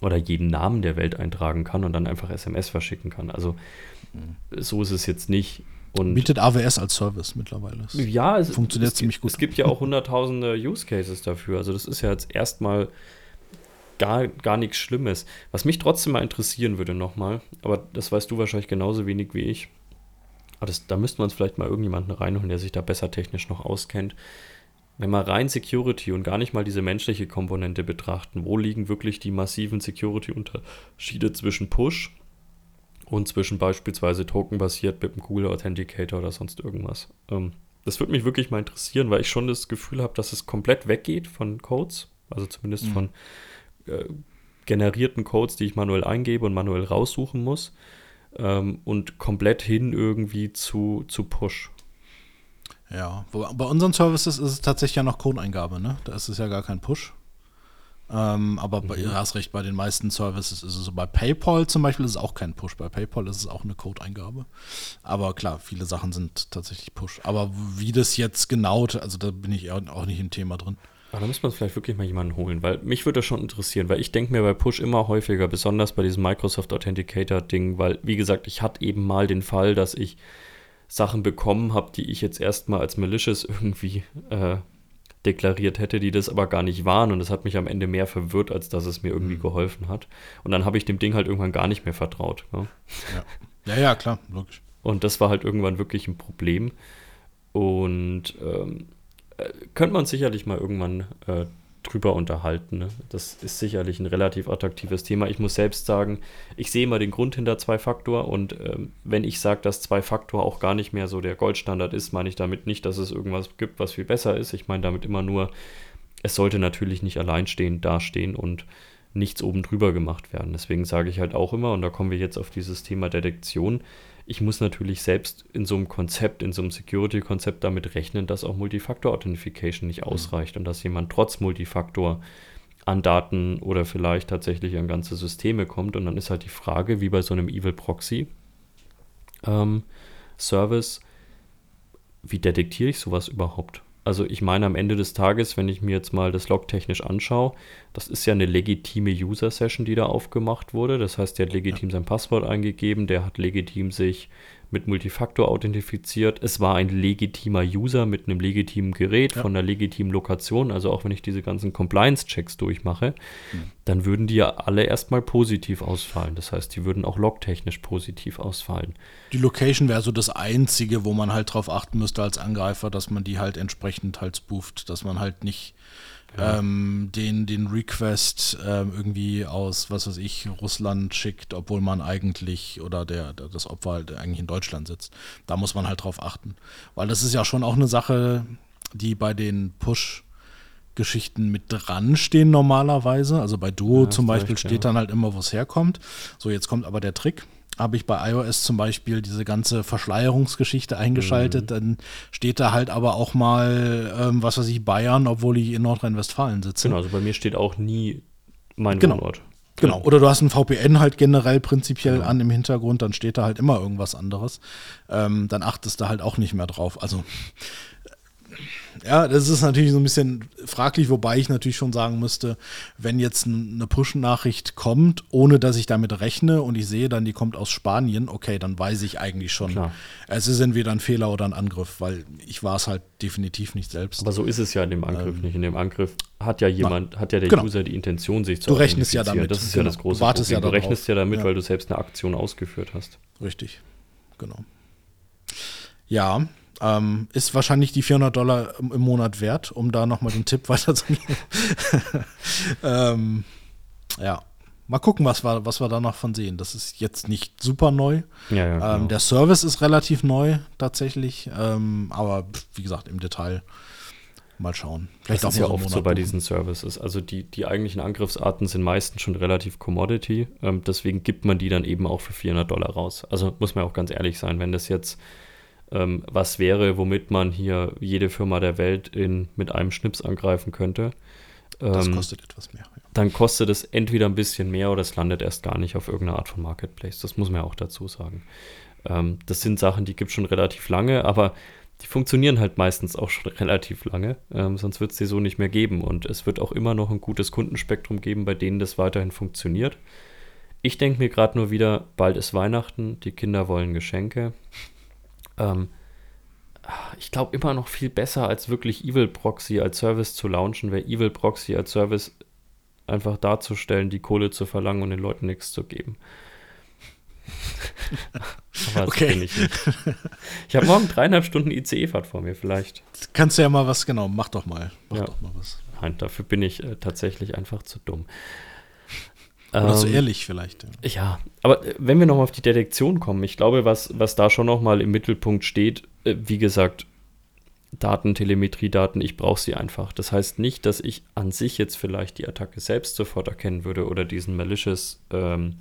oder jeden Namen der Welt eintragen kann und dann einfach SMS verschicken kann. Also. So ist es jetzt nicht.
Und Bietet AWS als Service mittlerweile.
Das ja, es funktioniert es, ziemlich gut. Es gibt ja auch hunderttausende Use Cases dafür. Also das ist ja jetzt erstmal gar, gar nichts Schlimmes. Was mich trotzdem mal interessieren würde nochmal, aber das weißt du wahrscheinlich genauso wenig wie ich. Aber das, da müssten wir uns vielleicht mal irgendjemanden reinholen, der sich da besser technisch noch auskennt wenn wir rein Security und gar nicht mal diese menschliche Komponente betrachten, wo liegen wirklich die massiven Security-Unterschiede zwischen Push und zwischen beispielsweise tokenbasiert mit einem Google Authenticator oder sonst irgendwas? Ähm, das würde mich wirklich mal interessieren, weil ich schon das Gefühl habe, dass es komplett weggeht von Codes, also zumindest mhm. von äh, generierten Codes, die ich manuell eingebe und manuell raussuchen muss, ähm, und komplett hin irgendwie zu, zu Push.
Ja, bei unseren Services ist es tatsächlich ja noch Code-Eingabe, ne? Da ist es ja gar kein Push. Ähm, aber bei, mhm. du hast recht, bei den meisten Services ist es so. Bei PayPal zum Beispiel ist es auch kein Push. Bei PayPal ist es auch eine Code-Eingabe. Aber klar, viele Sachen sind tatsächlich Push. Aber wie das jetzt genau, also da bin ich auch nicht im Thema drin.
Aber da muss man vielleicht wirklich mal jemanden holen, weil mich würde das schon interessieren, weil ich denke mir bei Push immer häufiger, besonders bei diesem Microsoft Authenticator-Ding, weil, wie gesagt, ich hatte eben mal den Fall, dass ich Sachen bekommen habe, die ich jetzt erstmal als malicious <laughs> irgendwie äh, deklariert hätte, die das aber gar nicht waren. Und das hat mich am Ende mehr verwirrt, als dass es mir irgendwie mhm. geholfen hat. Und dann habe ich dem Ding halt irgendwann gar nicht mehr vertraut.
Ja, ja, ja, ja klar, logisch.
Und das war halt irgendwann wirklich ein Problem. Und ähm, äh, könnte man sicherlich mal irgendwann äh, drüber unterhalten. Ne? Das ist sicherlich ein relativ attraktives Thema. Ich muss selbst sagen, ich sehe immer den Grund hinter Zwei-Faktor und ähm, wenn ich sage, dass Zwei-Faktor auch gar nicht mehr so der Goldstandard ist, meine ich damit nicht, dass es irgendwas gibt, was viel besser ist. Ich meine damit immer nur, es sollte natürlich nicht alleinstehend dastehen und nichts oben drüber gemacht werden. Deswegen sage ich halt auch immer, und da kommen wir jetzt auf dieses Thema Detektion, ich muss natürlich selbst in so einem Konzept, in so einem Security-Konzept damit rechnen, dass auch Multifactor-Authentification nicht mhm. ausreicht und dass jemand trotz Multifaktor an Daten oder vielleicht tatsächlich an ganze Systeme kommt. Und dann ist halt die Frage, wie bei so einem Evil Proxy ähm, Service, wie detektiere ich sowas überhaupt? Also ich meine am Ende des Tages, wenn ich mir jetzt mal das Log technisch anschaue, das ist ja eine legitime User-Session, die da aufgemacht wurde. Das heißt, der hat legitim ja. sein Passwort eingegeben, der hat legitim sich mit Multifaktor authentifiziert. Es war ein legitimer User mit einem legitimen Gerät ja. von einer legitimen Lokation. Also auch wenn ich diese ganzen Compliance-Checks durchmache, mhm. dann würden die ja alle erstmal positiv ausfallen. Das heißt, die würden auch logtechnisch positiv ausfallen.
Die Location wäre so das Einzige, wo man halt drauf achten müsste als Angreifer, dass man die halt entsprechend halt spooft, dass man halt nicht ja. ähm, den, den Request ähm, irgendwie aus, was weiß ich, Russland schickt, obwohl man eigentlich oder der, der, das Opfer halt eigentlich in Deutschland sitzt. Da muss man halt drauf achten. Weil das ist ja schon auch eine Sache, die bei den Push- Geschichten mit dran stehen normalerweise. Also bei Duo ja, zum Beispiel steht ja. dann halt immer, wo es herkommt. So, jetzt kommt aber der Trick habe ich bei iOS zum Beispiel diese ganze Verschleierungsgeschichte eingeschaltet. Mhm. Dann steht da halt aber auch mal, ähm, was weiß ich, Bayern, obwohl ich in Nordrhein-Westfalen sitze.
Genau, also bei mir steht auch nie mein
genau. Wohnort. Genau, oder du hast ein VPN halt generell prinzipiell ja. an im Hintergrund, dann steht da halt immer irgendwas anderes. Ähm, dann achtest du halt auch nicht mehr drauf. Also ja, das ist natürlich so ein bisschen fraglich, wobei ich natürlich schon sagen müsste, wenn jetzt eine Push-Nachricht kommt, ohne dass ich damit rechne und ich sehe dann, die kommt aus Spanien, okay, dann weiß ich eigentlich schon, Klar. es ist entweder ein Fehler oder ein Angriff, weil ich war es halt definitiv nicht selbst.
Aber so ist es ja in dem Angriff ähm, nicht. In dem Angriff hat ja jemand, na, hat ja der
genau.
User die Intention, sich
zu Du rechnest ja damit.
Das ist genau. ja das große
du Problem. Ja
du rechnest ja damit, ja. weil du selbst eine Aktion ausgeführt hast.
Richtig, genau. Ja, ähm, ist wahrscheinlich die 400 Dollar im, Monat wert, um da nochmal den Tipp <laughs> weiterzugeben. <laughs> ähm, ja. mal gucken, was wir, was wir da noch von sehen. Das ist jetzt nicht super neu.
Ja, ja,
Ähm,
genau.
der Service ist relativ neu tatsächlich, ähm, aber wie gesagt, im Detail mal schauen.
Das ist ja
einen
oft
Monat
so bei
buchen.
diesen Services. Also die, die eigentlichen Angriffsarten sind meistens schon relativ Commodity. Ähm, deswegen gibt man die dann eben auch für 400 Dollar raus. Also muss man auch ganz ehrlich sein, wenn das jetzt ähm, was wäre, womit man hier jede Firma der Welt in, mit einem Schnips angreifen könnte,
Das
ähm,
kostet etwas mehr. Ja.
dann kostet es entweder ein bisschen mehr oder es landet erst gar nicht auf irgendeine Art von Marketplace. Das muss man ja auch dazu sagen. Ähm, das sind Sachen, die gibt es schon relativ lange, aber die funktionieren halt meistens auch schon <laughs> relativ lange. Ähm, sonst wird es die so nicht mehr geben. Und es wird auch immer noch ein gutes Kundenspektrum geben, bei denen das weiterhin funktioniert. Ich denke mir gerade nur wieder, bald ist Weihnachten, die Kinder wollen Geschenke. Ähm, ich glaube immer noch viel besser, als wirklich Evil Proxy als Service zu launchen, wäre Evil Proxy als Service einfach darzustellen, die Kohle zu verlangen und den Leuten nichts zu geben. <laughs> Aber das
Okay.
bin ich nicht. Ich habe morgen dreieinhalb Stunden ICE-Fahrt vor mir, vielleicht.
Kannst du ja mal was, genau, mach doch mal. Mach
Ja.
doch mal was.
Nein, dafür bin ich äh, tatsächlich einfach zu dumm.
Oder so
Ähm,
ehrlich vielleicht. Ja.
Ja, aber äh, wenn wir nochmal auf die Detektion kommen, ich glaube, was, was da schon nochmal im Mittelpunkt steht, äh, wie gesagt, Daten, Telemetriedaten, ich brauche sie einfach. Das heißt nicht, dass ich an sich jetzt vielleicht die Attacke selbst sofort erkennen würde oder diesen malicious ähm,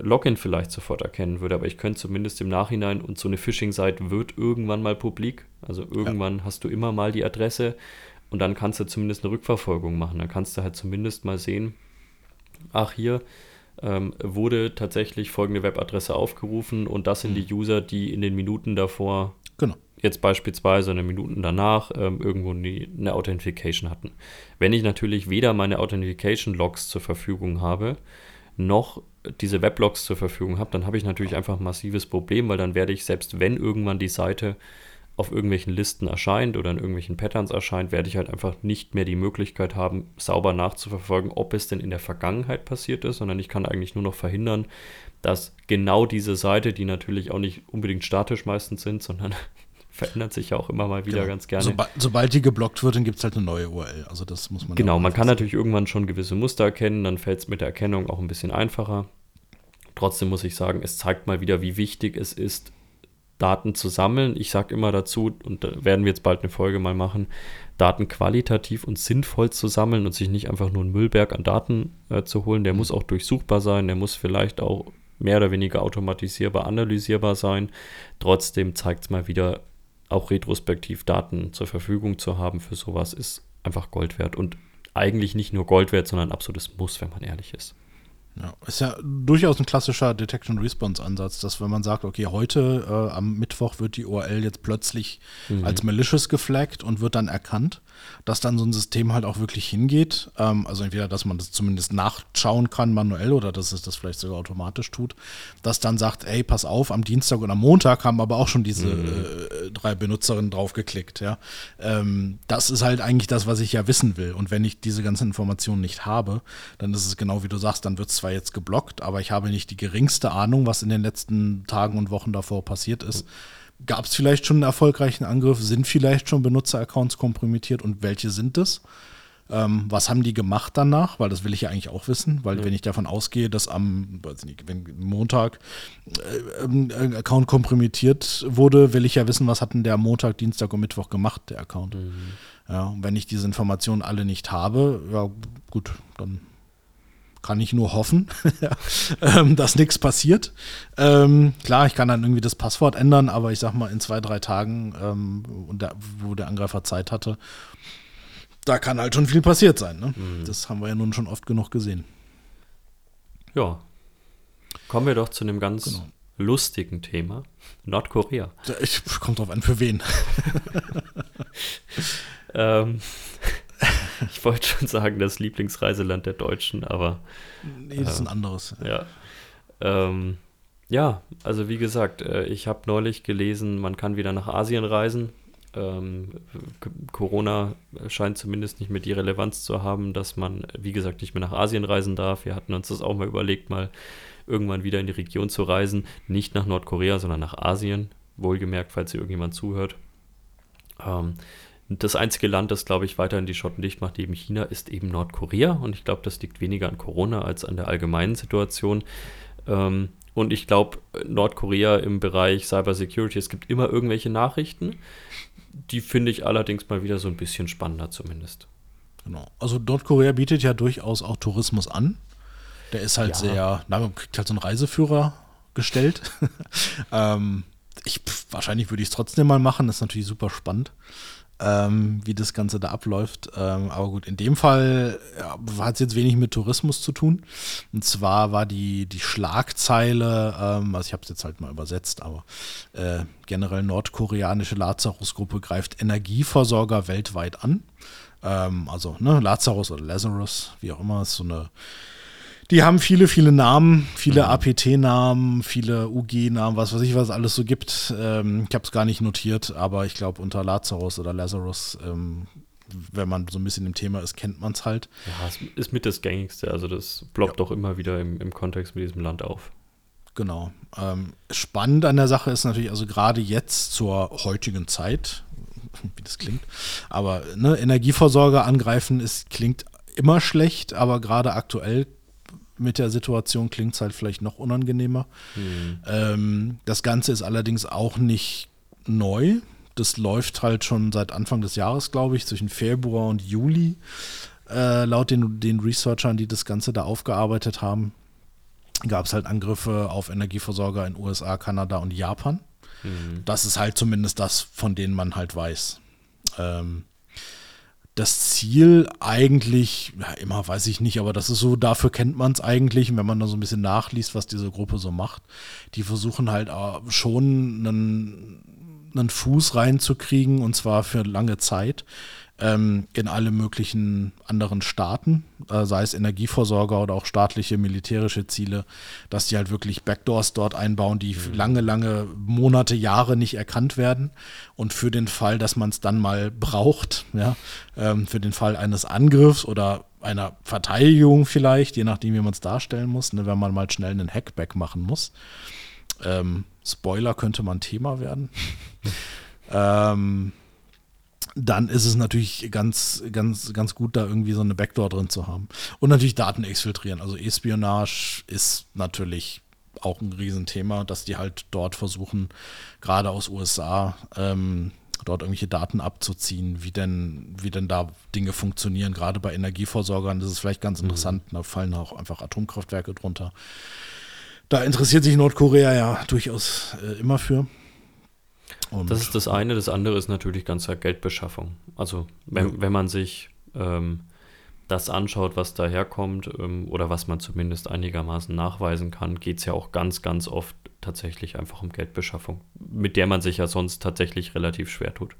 Login vielleicht sofort erkennen würde, aber ich könnte zumindest im Nachhinein und so eine Phishing-Seite wird irgendwann mal publik. Also irgendwann hast du immer mal die Adresse und dann kannst du zumindest eine Rückverfolgung machen. Dann kannst du halt zumindest mal sehen, ach hier ähm, wurde tatsächlich folgende Webadresse aufgerufen und das sind die User, die in den Minuten davor
Genau.
jetzt beispielsweise in den Minuten danach ähm, irgendwo die, eine Authentification hatten. Wenn ich natürlich weder meine Authentification-Logs zur Verfügung habe, noch diese Weblogs zur Verfügung habe, dann habe ich natürlich einfach ein massives Problem, weil dann werde ich, selbst wenn irgendwann die Seite auf irgendwelchen Listen erscheint oder in irgendwelchen Patterns erscheint, werde ich halt einfach nicht mehr die Möglichkeit haben, sauber nachzuverfolgen, ob es denn in der Vergangenheit passiert ist, sondern ich kann eigentlich nur noch verhindern, dass genau diese Seite, die natürlich auch nicht unbedingt statisch meistens sind, sondern <laughs> verändert sich ja auch immer mal wieder
Genau.
ganz gerne.
Soba sobald die geblockt wird, dann gibt es halt eine neue URL. Also das muss man.
Genau, man kann natürlich irgendwann schon gewisse Muster erkennen, dann fällt es mit der Erkennung auch ein bisschen einfacher. Trotzdem muss ich sagen, es zeigt mal wieder, wie wichtig es ist, Daten zu sammeln. Ich sage immer dazu, und da werden wir jetzt bald eine Folge mal machen, Daten qualitativ und sinnvoll zu sammeln und sich nicht einfach nur einen Müllberg an Daten äh, zu holen. Der muss auch durchsuchbar sein, der muss vielleicht auch mehr oder weniger automatisierbar, analysierbar sein. Trotzdem zeigt es mal wieder, auch retrospektiv Daten zur Verfügung zu haben für sowas ist einfach Gold wert und eigentlich nicht nur Gold wert, sondern ein absolutes Muss, wenn man ehrlich ist.
Ja, ist ja durchaus ein klassischer Detection-Response-Ansatz, dass wenn man sagt, okay, heute äh, am Mittwoch wird die URL jetzt plötzlich
Mhm.
als malicious geflaggt und wird dann erkannt, dass dann so ein System halt auch wirklich hingeht. Ähm, also entweder, dass man das zumindest nachschauen kann manuell oder dass es das vielleicht sogar automatisch tut, dass dann sagt, ey, pass auf, am Dienstag und am Montag haben aber auch schon diese äh, drei Benutzerinnen draufgeklickt, ja. Ähm, das ist halt eigentlich das, was ich ja wissen will. Und wenn ich diese ganzen Informationen nicht habe, dann ist es genau wie du sagst, dann wird es zwar jetzt geblockt, aber ich habe nicht die geringste Ahnung, was in den letzten Tagen und Wochen davor passiert ist. Gab es vielleicht schon einen erfolgreichen Angriff? Sind vielleicht schon Benutzeraccounts kompromittiert und welche sind es? Ähm, was haben die gemacht danach? Weil das will ich ja eigentlich auch wissen, weil wenn ich davon ausgehe, dass am weiß nicht, wenn Montag äh, ähm, ein Account kompromittiert wurde, will ich ja wissen, was hat denn der Montag, Dienstag und Mittwoch gemacht, der Account. Ja, und wenn ich diese Informationen alle nicht habe, ja gut, dann kann ich nur hoffen, <laughs> ähm, dass nichts passiert. Ähm, klar, ich kann dann irgendwie das Passwort ändern, aber ich sag mal, in zwei, drei Tagen, ähm, wo der Angreifer Zeit hatte, da kann halt schon viel passiert sein. Ne? Das haben wir ja nun schon oft genug gesehen.
Ja. Kommen wir doch zu einem ganz
Genau.
lustigen Thema. Nordkorea.
Ich, kommt drauf an, für wen. <laughs>
Ähm, ich wollte schon sagen, das Lieblingsreiseland der Deutschen, aber
Nee, das ist ein anderes.
ja. Ähm, ja, also wie gesagt, äh, ich habe neulich gelesen, man kann wieder nach Asien reisen. Ähm, Corona scheint zumindest nicht mehr die Relevanz zu haben, dass man, wie gesagt, nicht mehr nach Asien reisen darf. Wir hatten uns das auch mal überlegt, mal irgendwann wieder in die Region zu reisen. Nicht nach Nordkorea, sondern nach Asien. Wohlgemerkt, falls hier irgendjemand zuhört. Ähm, Das einzige Land, das, glaube ich, weiterhin die Schotten dicht macht, neben China, ist eben Nordkorea. Und ich glaube, das liegt weniger an Corona als an der allgemeinen Situation. Ähm, und ich glaube, Nordkorea im Bereich Cybersecurity, es gibt immer irgendwelche Nachrichten. Die finde ich allerdings mal wieder so ein bisschen spannender zumindest.
Genau. Also Nordkorea bietet ja durchaus auch Tourismus an. Der ist halt ja. sehr, na, man kriegt halt so einen Reiseführer gestellt. <laughs> ähm, ich, wahrscheinlich würde ich es trotzdem mal machen, das ist natürlich super spannend ähm, wie das Ganze da abläuft. Ähm, aber gut, in dem Fall ja, hat es jetzt wenig mit Tourismus zu tun. Und zwar war die, die Schlagzeile, ähm, also ich habe es jetzt halt mal übersetzt, aber äh, generell nordkoreanische Lazarus-Gruppe greift Energieversorger weltweit an. Ähm, also ne, Lazarus oder Lazarus, wie auch immer, ist so eine die haben viele, viele Namen, viele mhm. APT-Namen, viele UG-Namen, was weiß ich, was es alles so gibt. Ähm, ich habe es gar nicht notiert, aber ich glaube, unter Lazarus oder Lazarus, ähm, wenn man so ein bisschen im Thema ist, kennt man es halt.
Ja, es ist mit das Gängigste. Also, das ploppt ja. doch immer wieder im, im Kontext mit diesem Land auf.
Genau. Ähm, spannend an der Sache ist natürlich, also gerade jetzt zur heutigen Zeit, <laughs> wie das klingt, aber ne, Energieversorger angreifen ist, klingt immer schlecht, aber gerade aktuell mit der Situation klingt es halt vielleicht noch unangenehmer. Mhm. Ähm, das Ganze ist allerdings auch nicht neu. Das läuft halt schon seit Anfang des Jahres, glaube ich, zwischen Februar und Juli. Äh, laut den, den Researchern, die das Ganze da aufgearbeitet haben, gab es halt Angriffe auf Energieversorger in USA, Kanada und Japan. Mhm. Das ist halt zumindest das, von denen man halt weiß. Ähm, das Ziel eigentlich, ja, immer weiß ich nicht, aber das ist so, dafür kennt man es eigentlich, wenn man da so ein bisschen nachliest, was diese Gruppe so macht. Die versuchen halt äh, schon einen, einen Fuß reinzukriegen und zwar für lange Zeit ähm, in alle möglichen anderen Staaten, äh, sei es Energieversorger oder auch staatliche militärische Ziele, dass die halt wirklich Backdoors dort einbauen, die mhm. lange, lange Monate, Jahre nicht erkannt werden. Und für den Fall, dass man es dann mal braucht, ja, ähm, für den Fall eines Angriffs oder einer Verteidigung vielleicht, je nachdem, wie man es darstellen muss, ne, wenn man mal schnell einen Hackback machen muss. Ähm, Spoiler könnte mal ein Thema werden. <laughs> ähm, dann ist es natürlich ganz, ganz, ganz gut, da irgendwie so eine Backdoor drin zu haben. Und natürlich Daten exfiltrieren. Also Espionage ist natürlich auch ein Riesenthema, dass die halt dort versuchen, gerade aus USA, ähm, dort irgendwelche Daten abzuziehen, wie denn, wie denn da Dinge funktionieren. Gerade bei Energieversorgern das ist vielleicht ganz mhm. interessant. Mhm. Da fallen auch einfach Atomkraftwerke drunter. Da interessiert sich Nordkorea ja durchaus äh, immer für.
Und das ist das eine. Das andere ist natürlich ganz klar Geldbeschaffung. Also wenn, ja. wenn man sich ähm, das anschaut, was daherkommt ähm, oder was man zumindest einigermaßen nachweisen kann, geht es ja auch ganz, ganz oft tatsächlich einfach um Geldbeschaffung, mit der man sich ja sonst tatsächlich relativ schwer tut.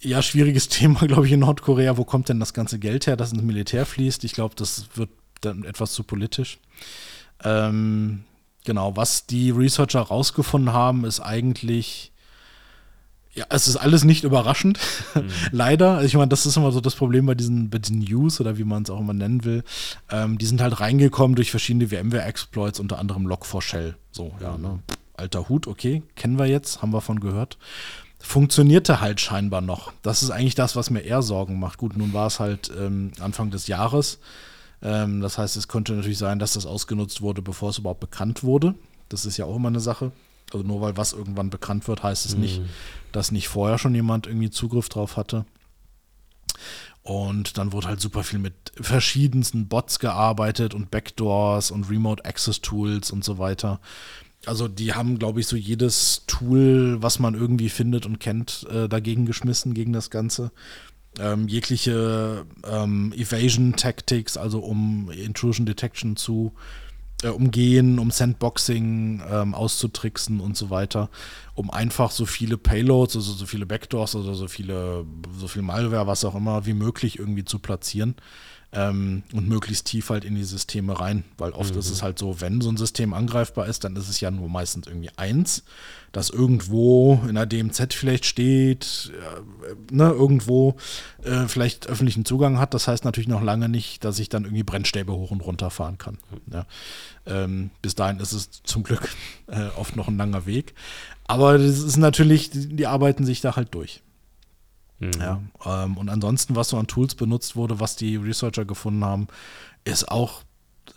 Ja, schwieriges <laughs> Thema, glaube ich, in Nordkorea. Wo kommt denn das ganze Geld her, das ins Militär fließt? Ich glaube, das wird dann etwas zu politisch. Ähm, Genau, was die Researcher rausgefunden haben, ist eigentlich, ja, es ist alles nicht überraschend, mhm. <laughs> leider. Also ich meine, das ist immer so das Problem bei diesen, bei diesen News oder wie man es auch immer nennen will. Ähm, die sind halt reingekommen durch verschiedene VMware-Exploits, unter anderem Log4Shell. So, ja, ne? Alter Hut, okay, kennen wir jetzt, haben wir von gehört. Funktionierte halt scheinbar noch. Das ist eigentlich das, was mir eher Sorgen macht. Gut, nun war es halt ähm, Anfang des Jahres. Ähm, das heißt, es könnte natürlich sein, dass das ausgenutzt wurde, bevor es überhaupt bekannt wurde. Das ist ja auch immer eine Sache. Also nur weil was irgendwann bekannt wird, heißt es mhm. nicht, dass nicht vorher schon jemand irgendwie Zugriff drauf hatte. Und dann wurde halt super viel mit verschiedensten Bots gearbeitet und Backdoors und Remote Access Tools und so weiter. Also die haben, glaube ich, so jedes Tool, was man irgendwie findet und kennt, äh, dagegen geschmissen, gegen das Ganze ähm, jegliche ähm, Evasion Tactics, also um Intrusion Detection zu äh, umgehen, um Sandboxing ähm, auszutricksen und so weiter, um einfach so viele Payloads, also so viele Backdoors oder so viele, so viel Malware, was auch immer, wie möglich irgendwie zu platzieren ähm, und möglichst tief halt in die Systeme rein, weil oft mhm. ist es halt so, wenn so ein System angreifbar ist, dann ist es ja nur meistens irgendwie eins, das irgendwo in der DMZ vielleicht steht, äh, ne, irgendwo äh, vielleicht öffentlichen Zugang hat. Das heißt natürlich noch lange nicht, dass ich dann irgendwie Brennstäbe hoch und runter fahren kann. Mhm. Ja. Ähm, bis dahin ist es zum Glück <laughs> äh, oft noch ein langer Weg. Aber das ist natürlich, die, die arbeiten sich da halt durch. Mhm. Ja, ähm, und ansonsten, was so an Tools benutzt wurde, was die Researcher gefunden haben, ist auch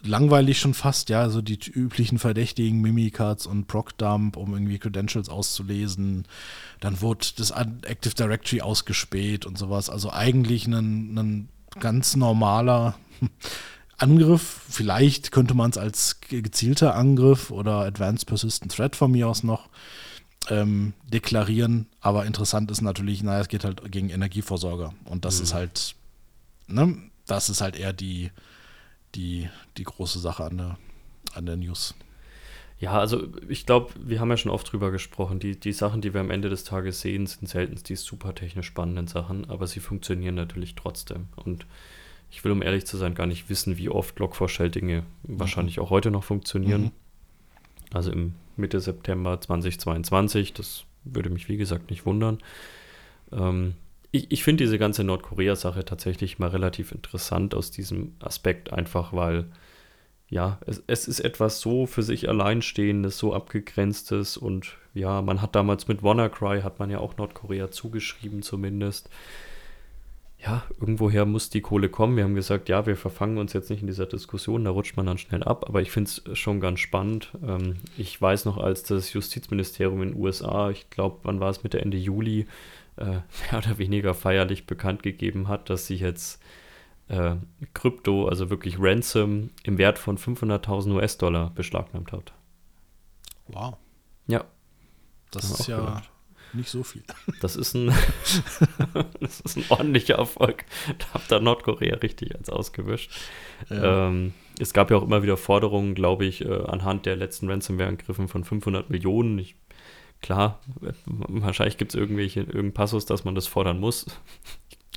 langweilig schon fast, ja, so die üblichen Verdächtigen, Mimicards und ProcDump, um irgendwie Credentials auszulesen. Dann wurde das Active Directory ausgespäht und sowas. Also eigentlich ein, ein ganz normaler <laughs> Angriff. Vielleicht könnte man es als gezielter Angriff oder Advanced Persistent Threat von mir aus noch ähm, deklarieren. Aber interessant ist natürlich, naja, es geht halt gegen Energieversorger. Und das mhm. ist halt, ne, das ist halt eher die, die, die große Sache an der, an der News.
Ja, also ich glaube, wir haben ja schon oft drüber gesprochen. Die, die Sachen, die wir am Ende des Tages sehen, sind selten die super technisch spannenden Sachen, aber sie funktionieren natürlich trotzdem. Und ich will, um ehrlich zu sein, gar nicht wissen, wie oft Log4Shell-Dinge mhm. wahrscheinlich auch heute noch funktionieren. Mhm. Also im Mitte September 2022, das würde mich wie gesagt nicht wundern. Ähm, ich, ich finde diese ganze Nordkorea-Sache tatsächlich mal relativ interessant aus diesem Aspekt, einfach weil, ja, es, es ist etwas so für sich alleinstehendes, so abgegrenztes und ja, man hat damals mit WannaCry, hat man ja auch Nordkorea zugeschrieben zumindest. Ja, irgendwoher muss die Kohle kommen. Wir haben gesagt, ja, wir verfangen uns jetzt nicht in dieser Diskussion, da rutscht man dann schnell ab, aber ich finde es schon ganz spannend. Ähm, ich weiß noch, als das Justizministerium in den USA, ich glaube, wann war es Mitte, Ende Juli, äh, mehr oder weniger feierlich bekannt gegeben hat, dass sie jetzt äh, Krypto, also wirklich Ransom, im Wert von 500.000 US-Dollar beschlagnahmt hat.
Wow.
Ja.
Das ist ja gedacht. Nicht so viel.
Das ist ein, <laughs> das ist ein ordentlicher Erfolg. Da hat da Nordkorea richtig als ausgewischt. Ja. Ähm, es gab ja auch immer wieder Forderungen, glaube ich, äh, anhand der letzten Ransomware-Angriffen von 500 Millionen. Ich Klar, wahrscheinlich gibt es irgendwelche, irgendeinen Passus, dass man das fordern muss.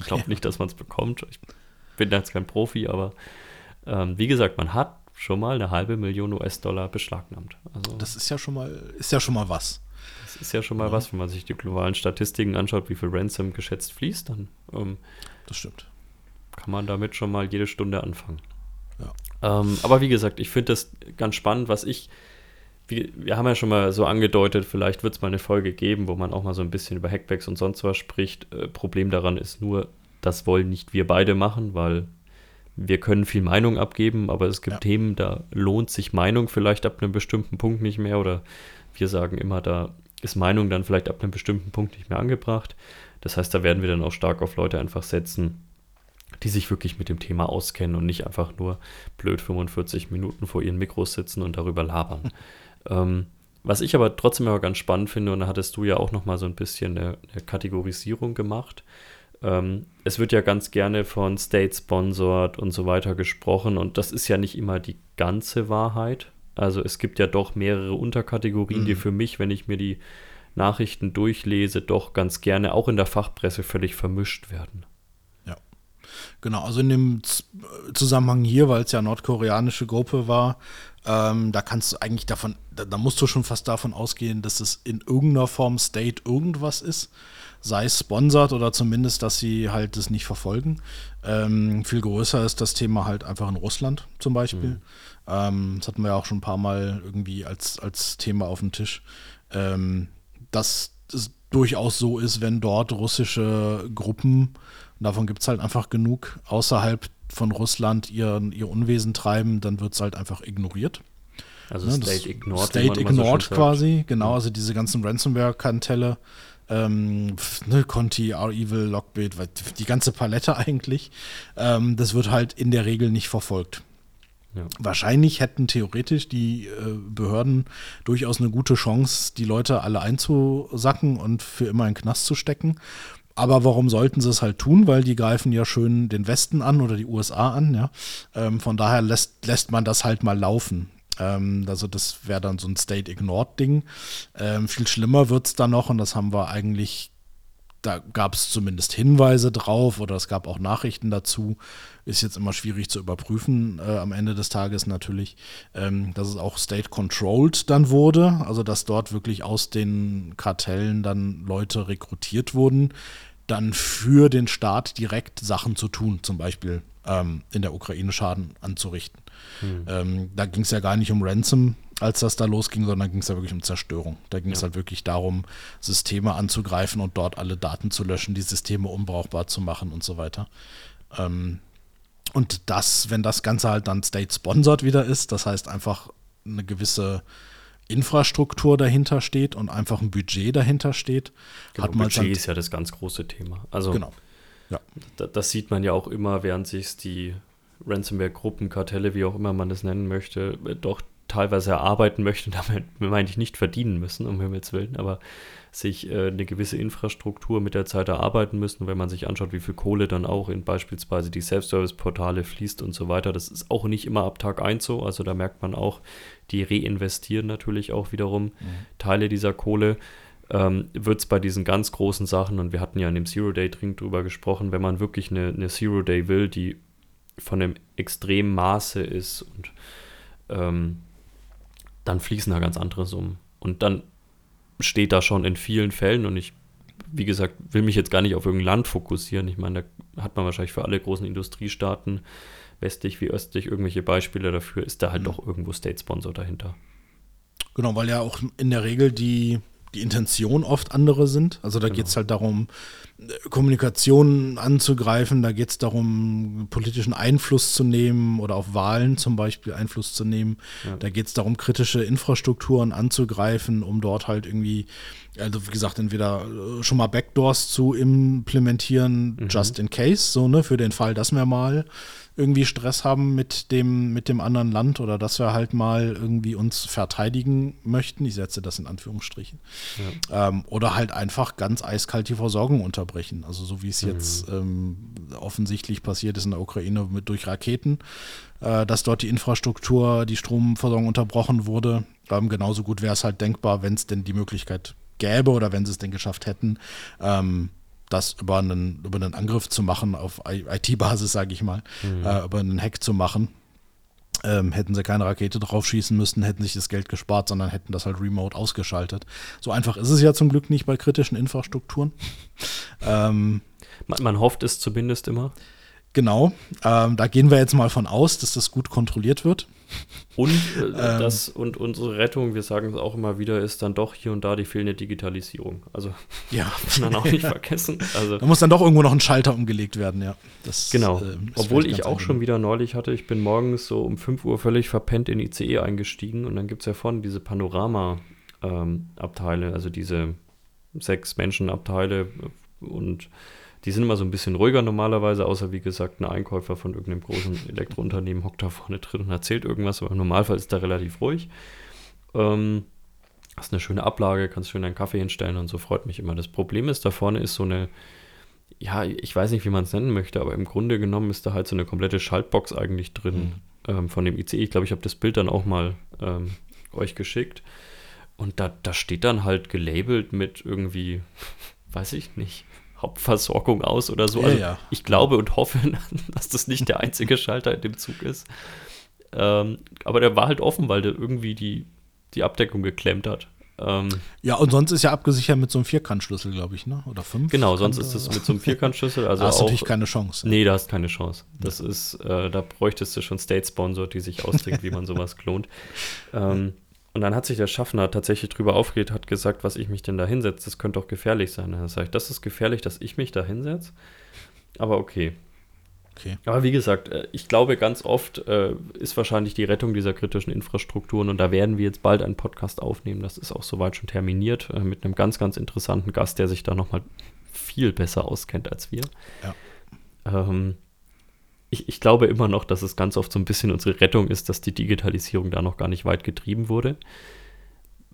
Ich glaube ja. nicht, dass man es bekommt. Ich bin jetzt kein Profi, aber ähm, wie gesagt, man hat schon mal eine halbe Million US-Dollar beschlagnahmt.
Also, das ist ja schon mal, ist ja schon mal was.
Ist ja schon mal ja. was, wenn man sich die globalen Statistiken anschaut, wie viel Ransom geschätzt fließt, dann ähm,
das stimmt.
kann man damit schon mal jede Stunde anfangen. Ja. Ähm, aber wie gesagt, ich finde das ganz spannend, was ich wir, wir haben ja schon mal so angedeutet, vielleicht wird es mal eine Folge geben, wo man auch mal so ein bisschen über Hackbacks und sonst was spricht. Äh, Problem daran ist nur, das wollen nicht wir beide machen, weil wir können viel Meinung abgeben, aber es gibt ja. Themen, da lohnt sich Meinung vielleicht ab einem bestimmten Punkt nicht mehr oder wir sagen immer, da ist Meinung dann vielleicht ab einem bestimmten Punkt nicht mehr angebracht. Das heißt, da werden wir dann auch stark auf Leute einfach setzen, die sich wirklich mit dem Thema auskennen und nicht einfach nur blöd 45 Minuten vor ihren Mikros sitzen und darüber labern. <laughs> Ähm, was ich aber trotzdem aber ganz spannend finde, und da hattest du ja auch noch mal so ein bisschen eine, eine Kategorisierung gemacht. Ähm, es wird ja ganz gerne von State-Sponsored und so weiter gesprochen und das ist ja nicht immer die ganze Wahrheit. Also es gibt ja doch mehrere Unterkategorien, mhm. die für mich, wenn ich mir die Nachrichten durchlese, doch ganz gerne auch in der Fachpresse völlig vermischt werden.
Ja, genau. Also in dem Zusammenhang hier, weil es ja nordkoreanische Gruppe war, ähm, da kannst du eigentlich davon, da, da, musst du schon fast davon ausgehen, dass es in irgendeiner Form State irgendwas ist. Sei es sponsert oder zumindest, dass sie halt das nicht verfolgen. Ähm, viel größer ist das Thema halt einfach in Russland zum Beispiel. Mhm. Ähm, das hatten wir ja auch schon ein paar Mal irgendwie als, als Thema auf dem Tisch. Ähm, dass es durchaus so ist, wenn dort russische Gruppen, davon gibt es halt einfach genug, außerhalb von Russland ihr, ihr Unwesen treiben, dann wird es halt einfach ignoriert.
Also ne, State ignored.
State ignored so quasi, genau, also diese ganzen Ransomware-Kantelle, ähm, ne, Conti, R-Evil, Lockbit, die ganze Palette <laughs> eigentlich, ähm, das wird halt in der Regel nicht verfolgt. Wahrscheinlich hätten theoretisch die äh, Behörden durchaus eine gute Chance, die Leute alle einzusacken und für immer in den Knast zu stecken. Aber warum sollten sie es halt tun? Weil die greifen ja schön den Westen an oder die USA an, ja. Ähm, von daher lässt, lässt man das halt mal laufen. Ähm, also das wäre dann so ein State-Ignored-Ding. Ähm, viel schlimmer wird es dann noch, und das haben wir eigentlich da gab es zumindest Hinweise drauf oder es gab auch Nachrichten dazu. Ist jetzt immer schwierig zu überprüfen äh, am Ende des Tages natürlich, ähm, dass es auch state-controlled dann wurde, also dass dort wirklich aus den Kartellen dann Leute rekrutiert wurden, dann für den Staat direkt Sachen zu tun, zum Beispiel ähm, in der Ukraine Schaden anzurichten. Hm. Ähm, da ging es ja gar nicht um Ransom, als das da losging, sondern ging es da wirklich um Zerstörung. Da ging es ja. halt wirklich darum, Systeme anzugreifen und dort alle Daten zu löschen, die Systeme unbrauchbar zu machen und so weiter. Ähm, und das, wenn das Ganze halt dann state-sponsored wieder ist, das heißt einfach eine gewisse Infrastruktur dahinter steht und einfach ein Budget dahinter steht,
genau, hat man Budget ist ja das ganz große Thema. Also genau. Ja. Das sieht man ja auch immer, während sich die Ransomware-Gruppen, Kartelle, wie auch immer man das nennen möchte, doch teilweise erarbeiten möchten, <laughs> damit meine ich nicht verdienen müssen, um Himmels Willen, aber sich äh, eine gewisse Infrastruktur mit der Zeit erarbeiten müssen. Wenn man sich anschaut, wie viel Kohle dann auch in beispielsweise die Self-Service-Portale fließt und so weiter, das ist auch nicht immer ab Tag 1 so. Also da merkt man auch, die reinvestieren natürlich auch wiederum mhm. Teile dieser Kohle. Ähm, wird es bei diesen ganz großen Sachen, und wir hatten ja in dem Zero-Day-Drink drüber gesprochen, wenn man wirklich eine, eine Zero-Day will, die von einem extremen Maße ist und ähm, dann fließen da ganz andere Summen. Und dann steht da schon in vielen Fällen, und ich, wie gesagt, will mich jetzt gar nicht auf irgendein Land fokussieren. Ich meine, da hat man wahrscheinlich für alle großen Industriestaaten, westlich wie östlich, irgendwelche Beispiele dafür, ist da halt mhm. doch irgendwo State Sponsor dahinter.
Genau, weil ja auch in der Regel die die Intention oft andere sind. Also da genau. geht es halt darum, Kommunikation anzugreifen, da geht es darum, politischen Einfluss zu nehmen oder auf Wahlen zum Beispiel Einfluss zu nehmen. Ja. Da geht es darum, kritische Infrastrukturen anzugreifen, um dort halt irgendwie, also wie gesagt, entweder äh, schon mal Backdoors zu implementieren, mhm. just in case, so, ne, für den Fall, dass wir mal irgendwie Stress haben mit dem, mit dem anderen Land oder dass wir halt mal irgendwie uns verteidigen möchten. Ich setze das in Anführungsstrichen. Ja. Ähm, oder halt einfach ganz eiskalt die Versorgung unterbrechen. Also so wie es mhm. jetzt ähm, offensichtlich passiert ist in der Ukraine mit durch Raketen, äh, dass dort die Infrastruktur, die Stromversorgung unterbrochen wurde. Ähm, genauso gut wäre es halt denkbar, wenn es denn die Möglichkeit gäbe oder wenn sie es denn geschafft hätten, ähm, das über einen, über einen Angriff zu machen, auf IT-Basis, sage ich mal, mhm. äh, über einen Hack zu machen. Ähm, hätten sie keine Rakete draufschießen müssen, hätten sich das Geld gespart, sondern hätten das halt remote ausgeschaltet. So einfach ist es ja zum Glück nicht bei kritischen Infrastrukturen. <laughs>
ähm, man, man hofft es zumindest immer.
Genau, ähm, da gehen wir jetzt mal von aus, dass das gut kontrolliert wird.
Und, äh, <laughs> ähm, das, und unsere Rettung, wir sagen es auch immer wieder, ist dann doch hier und da die fehlende Digitalisierung. Also <laughs>
ja, kann man auch nicht vergessen. Also, da muss dann doch irgendwo noch ein Schalter umgelegt werden, ja.
Das, genau. Äh, Obwohl ich auch schon wieder neulich hatte, ich bin morgens so um 5 Uhr völlig verpennt in ICE eingestiegen und dann gibt es ja vorne diese Panorama-Abteile, ähm, also diese sechs Menschen-Abteile und die sind immer so ein bisschen ruhiger normalerweise, außer wie gesagt, ein Einkäufer von irgendeinem großen Elektrounternehmen hockt da vorne drin und erzählt irgendwas, aber im Normalfall ist da relativ ruhig. Ähm, hast eine schöne Ablage, kannst schön einen Kaffee hinstellen und so freut mich immer. Das Problem ist, da vorne ist so eine, ja, ich weiß nicht, wie man es nennen möchte, aber im Grunde genommen ist da halt so eine komplette Schaltbox eigentlich drin mhm. ähm, von dem ICE. Ich glaube, ich habe das Bild dann auch mal ähm, euch geschickt. Und da, da steht dann halt gelabelt mit irgendwie, <laughs> weiß ich nicht, Hauptversorgung aus oder so. Also ja. ich glaube und hoffe, <laughs> dass das nicht der einzige Schalter in dem Zug ist. Ähm, aber der war halt offen, weil der irgendwie die, die Abdeckung geklemmt hat.
Ähm, ja, und sonst ist ja abgesichert mit so einem Vierkantschlüssel, glaube ich, ne? Oder fünf?
Genau, sonst ist es mit so einem <laughs> Vierkantschlüssel. Also da
hast du natürlich keine Chance.
Nee, da hast keine Chance. Das ja. ist, äh, da bräuchtest du schon State-Sponsor, die sich ausdenkt, wie man <laughs> sowas klont. Ähm, und dann hat sich der Schaffner tatsächlich drüber aufgeregt, hat gesagt, was ich mich denn da hinsetze, das könnte doch gefährlich sein. Dann sage ich, das ist gefährlich, dass ich mich da hinsetze. Aber okay. okay. Aber wie gesagt, äh, ich glaube, ganz oft äh, ist wahrscheinlich die Rettung dieser kritischen Infrastrukturen und da werden wir jetzt bald einen Podcast aufnehmen. Das ist auch soweit schon terminiert äh, mit einem ganz, ganz interessanten Gast, der sich da nochmal viel besser auskennt als wir. Ja. Ähm, ich, ich glaube immer noch, dass es ganz oft so ein bisschen unsere Rettung ist, dass die Digitalisierung da noch gar nicht weit getrieben wurde.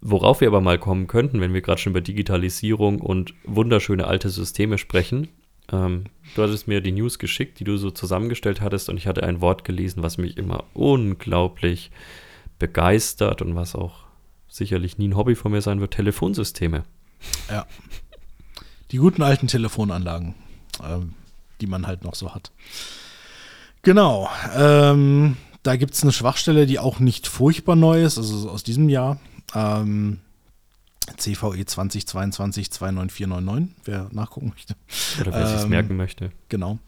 Worauf wir aber mal kommen könnten, wenn wir gerade schon über Digitalisierung und wunderschöne alte Systeme sprechen. Ähm, du hattest mir die News geschickt, die du so zusammengestellt hattest, und ich hatte ein Wort gelesen, was mich immer unglaublich begeistert und was auch sicherlich nie ein Hobby von mir sein wird: Telefonsysteme.
Ja. Die guten alten Telefonanlagen, ähm, die man halt noch so hat. Genau. Ähm, da gibt es eine Schwachstelle, die auch nicht furchtbar neu ist, also aus diesem Jahr. Ähm, CVE 2022-29499, wer nachgucken möchte.
Oder wer ähm, sich merken möchte.
Genau.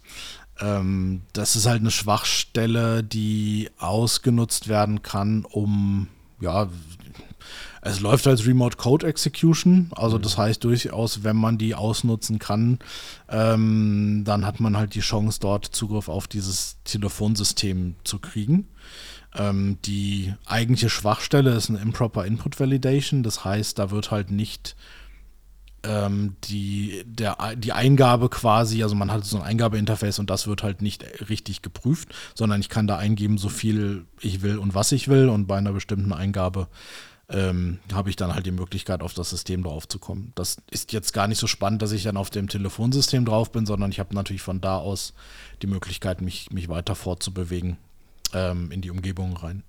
Ähm, das ist halt eine Schwachstelle, die ausgenutzt werden kann, um ja, es läuft als Remote Code Execution, also das heißt durchaus, wenn man die ausnutzen kann, ähm, dann hat man halt die Chance, dort Zugriff auf dieses Telefonsystem zu kriegen. Ähm, die eigentliche Schwachstelle ist eine Improper Input Validation, das heißt, da wird halt nicht ähm, die, der, die Eingabe quasi, also man hat so ein Eingabeinterface und das wird halt nicht richtig geprüft, sondern ich kann da eingeben, so viel ich will und was ich will und bei einer bestimmten Eingabe ähm, habe ich dann halt die Möglichkeit, auf das System drauf zu kommen. Das ist jetzt gar nicht so spannend, dass ich dann auf dem Telefonsystem drauf bin, sondern ich habe natürlich von da aus die Möglichkeit, mich, mich weiter fortzubewegen ähm, in die Umgebung rein.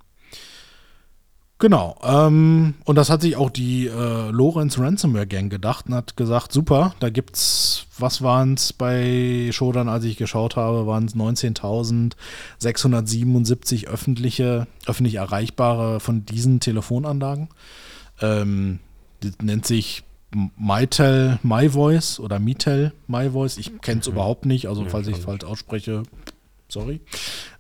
Genau. Ähm, und das hat sich auch die äh, Lorenz Ransomware Gang gedacht und hat gesagt, super, da gibt's, was waren es bei Shodan, als ich geschaut habe, waren es 19.677 öffentliche, öffentlich erreichbare von diesen Telefonanlagen. Ähm, das nennt sich MyTel MyVoice oder MiTel MyVoice. Ich kenne es mhm. überhaupt nicht, also falls ich es falsch ausspreche, sorry.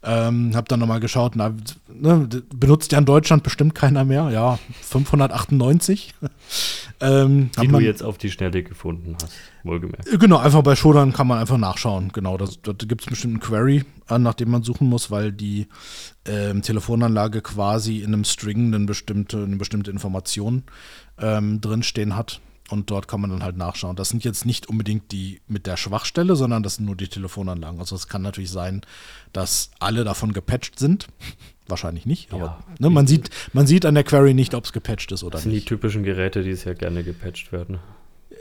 Ähm, hab dann nochmal geschaut, na, ne, benutzt ja in Deutschland bestimmt keiner mehr. Ja, 598. <laughs>
ähm, Die du jetzt auf die Schnelle gefunden hast, wohlgemerkt.
Äh, genau, einfach bei Shodan kann man einfach nachschauen. Genau, da gibt es bestimmt einen Query, äh, nach dem man suchen muss, weil die ähm, Telefonanlage quasi in einem String eine bestimmte, eine bestimmte Information ähm, drinstehen hat. Und dort kann man dann halt nachschauen. Das sind jetzt nicht unbedingt die mit der Schwachstelle, sondern das sind nur die Telefonanlagen. Also es kann natürlich sein, dass alle davon gepatcht sind. <laughs> Wahrscheinlich nicht, aber ja, ne, man, sieht, man sieht an der Query nicht, ob es gepatcht ist oder
das sind
nicht.
die typischen Geräte, die sehr gerne gepatcht werden.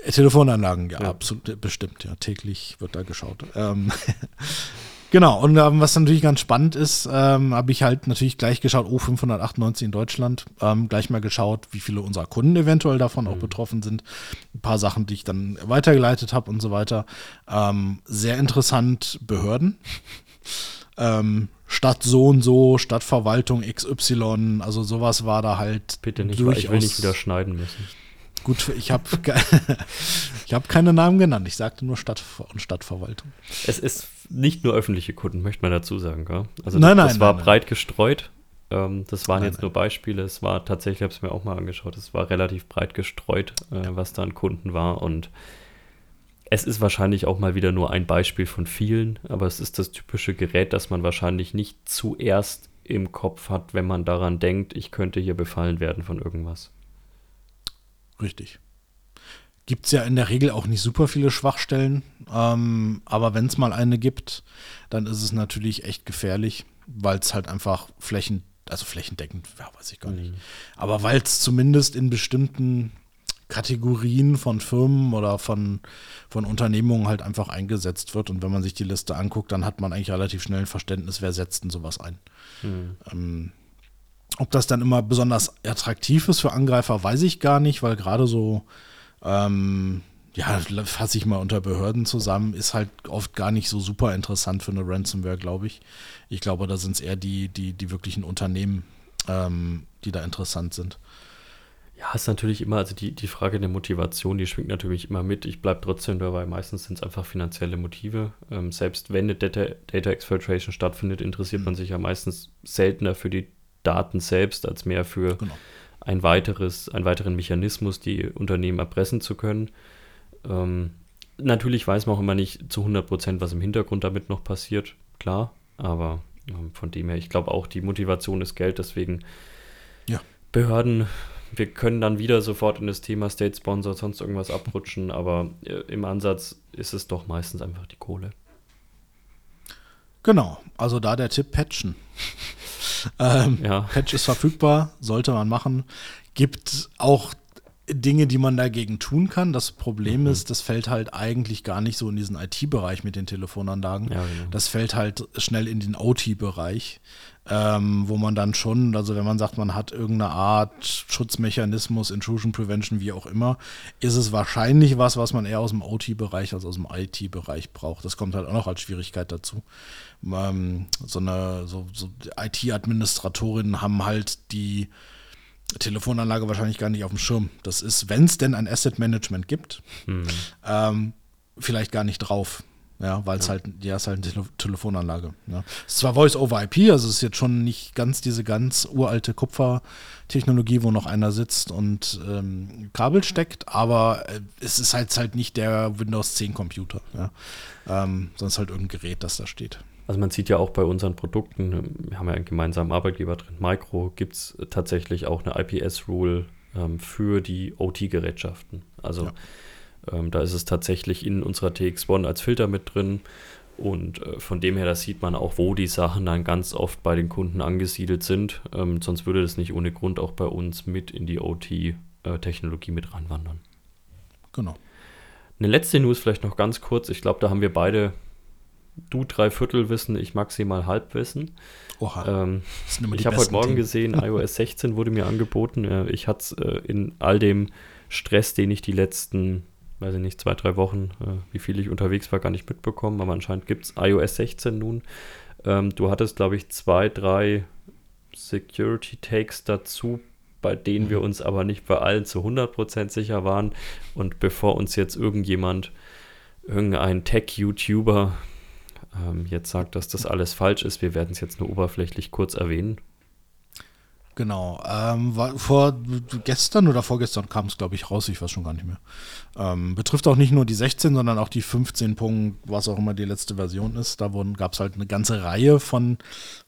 Telefonanlagen, ja, ja. absolut, bestimmt, ja. Täglich wird da geschaut. Ähm, <laughs> Genau, und ähm, was natürlich ganz spannend ist, ähm, habe ich halt natürlich gleich geschaut, oh, 598 in Deutschland, ähm, gleich mal geschaut, wie viele unserer Kunden eventuell davon mhm. auch betroffen sind. Ein paar Sachen, die ich dann weitergeleitet habe und so weiter. Ähm, sehr interessant, Behörden. <laughs> Ähm, Stadt so und so, Stadtverwaltung XY, also sowas war da halt.
Bitte nicht, weil ich will nicht wieder schneiden müssen.
Gut, ich habe <laughs> ich hab keine Namen genannt. Ich sagte nur Stadt und Stadtverwaltung.
Es ist nicht nur öffentliche Kunden, möchte man dazu sagen. Gell? Also
nein, das,
das war nein, breit nein. gestreut. Ähm, das waren jetzt nur Beispiele. Es war tatsächlich, ich habe es mir auch mal angeschaut, es war relativ breit gestreut, äh, was da an Kunden war. Und es ist wahrscheinlich auch mal wieder nur ein Beispiel von vielen, aber es ist das typische Gerät, das man wahrscheinlich nicht zuerst im Kopf hat, wenn man daran denkt, ich könnte hier befallen werden von irgendwas.
Richtig. Gibt es ja in der Regel auch nicht super viele Schwachstellen, ähm, aber wenn es mal eine gibt, dann ist es natürlich echt gefährlich, weil es halt einfach flächen, also flächendeckend, ja, weiß ich gar nicht. Mhm. Aber weil es zumindest in bestimmten Kategorien von Firmen oder von, von Unternehmungen halt einfach eingesetzt wird. Und wenn man sich die Liste anguckt, dann hat man eigentlich relativ schnell ein Verständnis, wer setzt denn sowas ein. Mhm. Ähm, ob das dann immer besonders attraktiv ist für Angreifer, weiß ich gar nicht, weil gerade so, ähm, ja, fasse ich mal unter Behörden zusammen, ist halt oft gar nicht so super interessant für eine Ransomware, glaube ich. Ich glaube, da sind es eher die, die, die wirklichen Unternehmen, ähm, die da interessant sind.
Ja, ist natürlich immer, also die, die Frage der Motivation, die schwingt natürlich immer mit. Ich bleibe trotzdem dabei, meistens sind es einfach finanzielle Motive. Ähm, selbst wenn eine Data, Data Exfiltration stattfindet, interessiert mhm. man sich ja meistens seltener für die Daten selbst, als mehr für genau. Ein weiteres, einen weiteren Mechanismus, die Unternehmen erpressen zu können. Ähm, natürlich weiß man auch immer nicht zu 100 Prozent, was im Hintergrund damit noch passiert, klar, aber ähm, von dem her, ich glaube auch, die Motivation ist Geld, deswegen ja. Behörden, wir können dann wieder sofort in das Thema State Sponsor, sonst irgendwas abrutschen, aber äh, im Ansatz ist es doch meistens einfach die Kohle.
Genau, also da der Tipp patchen. Ähm, ja. Patch ist verfügbar, sollte man machen. Gibt auch Dinge, die man dagegen tun kann. Das Problem mhm. ist, das fällt halt eigentlich gar nicht so in diesen IT-Bereich mit den Telefonanlagen. Ja, genau. Das fällt halt schnell in den OT-Bereich, ähm, wo man dann schon, also wenn man sagt, man hat irgendeine Art Schutzmechanismus, Intrusion Prevention, wie auch immer, ist es wahrscheinlich was, was man eher aus dem OT-Bereich als aus dem IT-Bereich braucht. Das kommt halt auch noch als Schwierigkeit dazu. Ähm, so eine so, so IT-Administratorinnen haben halt die Telefonanlage wahrscheinlich gar nicht auf dem Schirm. Das ist, wenn es denn ein Asset Management gibt, hm. ähm, vielleicht gar nicht drauf. Ja, weil es ja. halt, ja, ist halt eine Tele Telefonanlage. Ja. Es ist zwar Voice over IP, also es ist jetzt schon nicht ganz diese ganz uralte Kupfertechnologie, wo noch einer sitzt und ähm, Kabel steckt, aber äh, es ist halt, halt nicht der Windows 10 Computer. Ja. Ähm, sonst halt irgendein Gerät, das da steht.
Also man sieht ja auch bei unseren Produkten, wir haben ja einen gemeinsamen Arbeitgeber drin, Micro, gibt es tatsächlich auch eine IPS-Rule ähm, für die OT-Gerätschaften. Also ja. Ähm, da ist es tatsächlich in unserer TX1 als Filter mit drin. Und äh, von dem her, da sieht man auch, wo die Sachen dann ganz oft bei den Kunden angesiedelt sind. Ähm, sonst würde das nicht ohne Grund auch bei uns mit in die OT-Technologie äh, mit ranwandern.
Genau.
Eine letzte News vielleicht noch ganz kurz. Ich glaube, da haben wir beide du drei Viertel wissen, ich maximal Halbwissen. Oha. Ähm, ich habe heute Morgen Themen. gesehen, <laughs> iOS 16 wurde mir angeboten. Äh, ich hatte es äh, in all dem Stress, den ich die letzten, weiß ich nicht, zwei, drei Wochen, äh, wie viel ich unterwegs war, gar nicht mitbekommen. Aber anscheinend gibt es iOS 16 nun. Ähm, du hattest, glaube ich, zwei, drei Security Takes dazu, bei denen mhm. wir uns aber nicht bei allen zu 100% sicher waren. Und bevor uns jetzt irgendjemand, irgendein Tech-YouTuber ähm, jetzt sagt, dass das alles falsch ist. Wir werden es jetzt nur oberflächlich kurz erwähnen.
Genau. Ähm, war vor gestern oder vorgestern kam es, glaube ich, raus, ich weiß schon gar nicht mehr. Ähm, betrifft auch nicht nur die 16, sondern auch die 15 Punkt, was auch immer die letzte Version ist. Da gab es halt eine ganze Reihe von,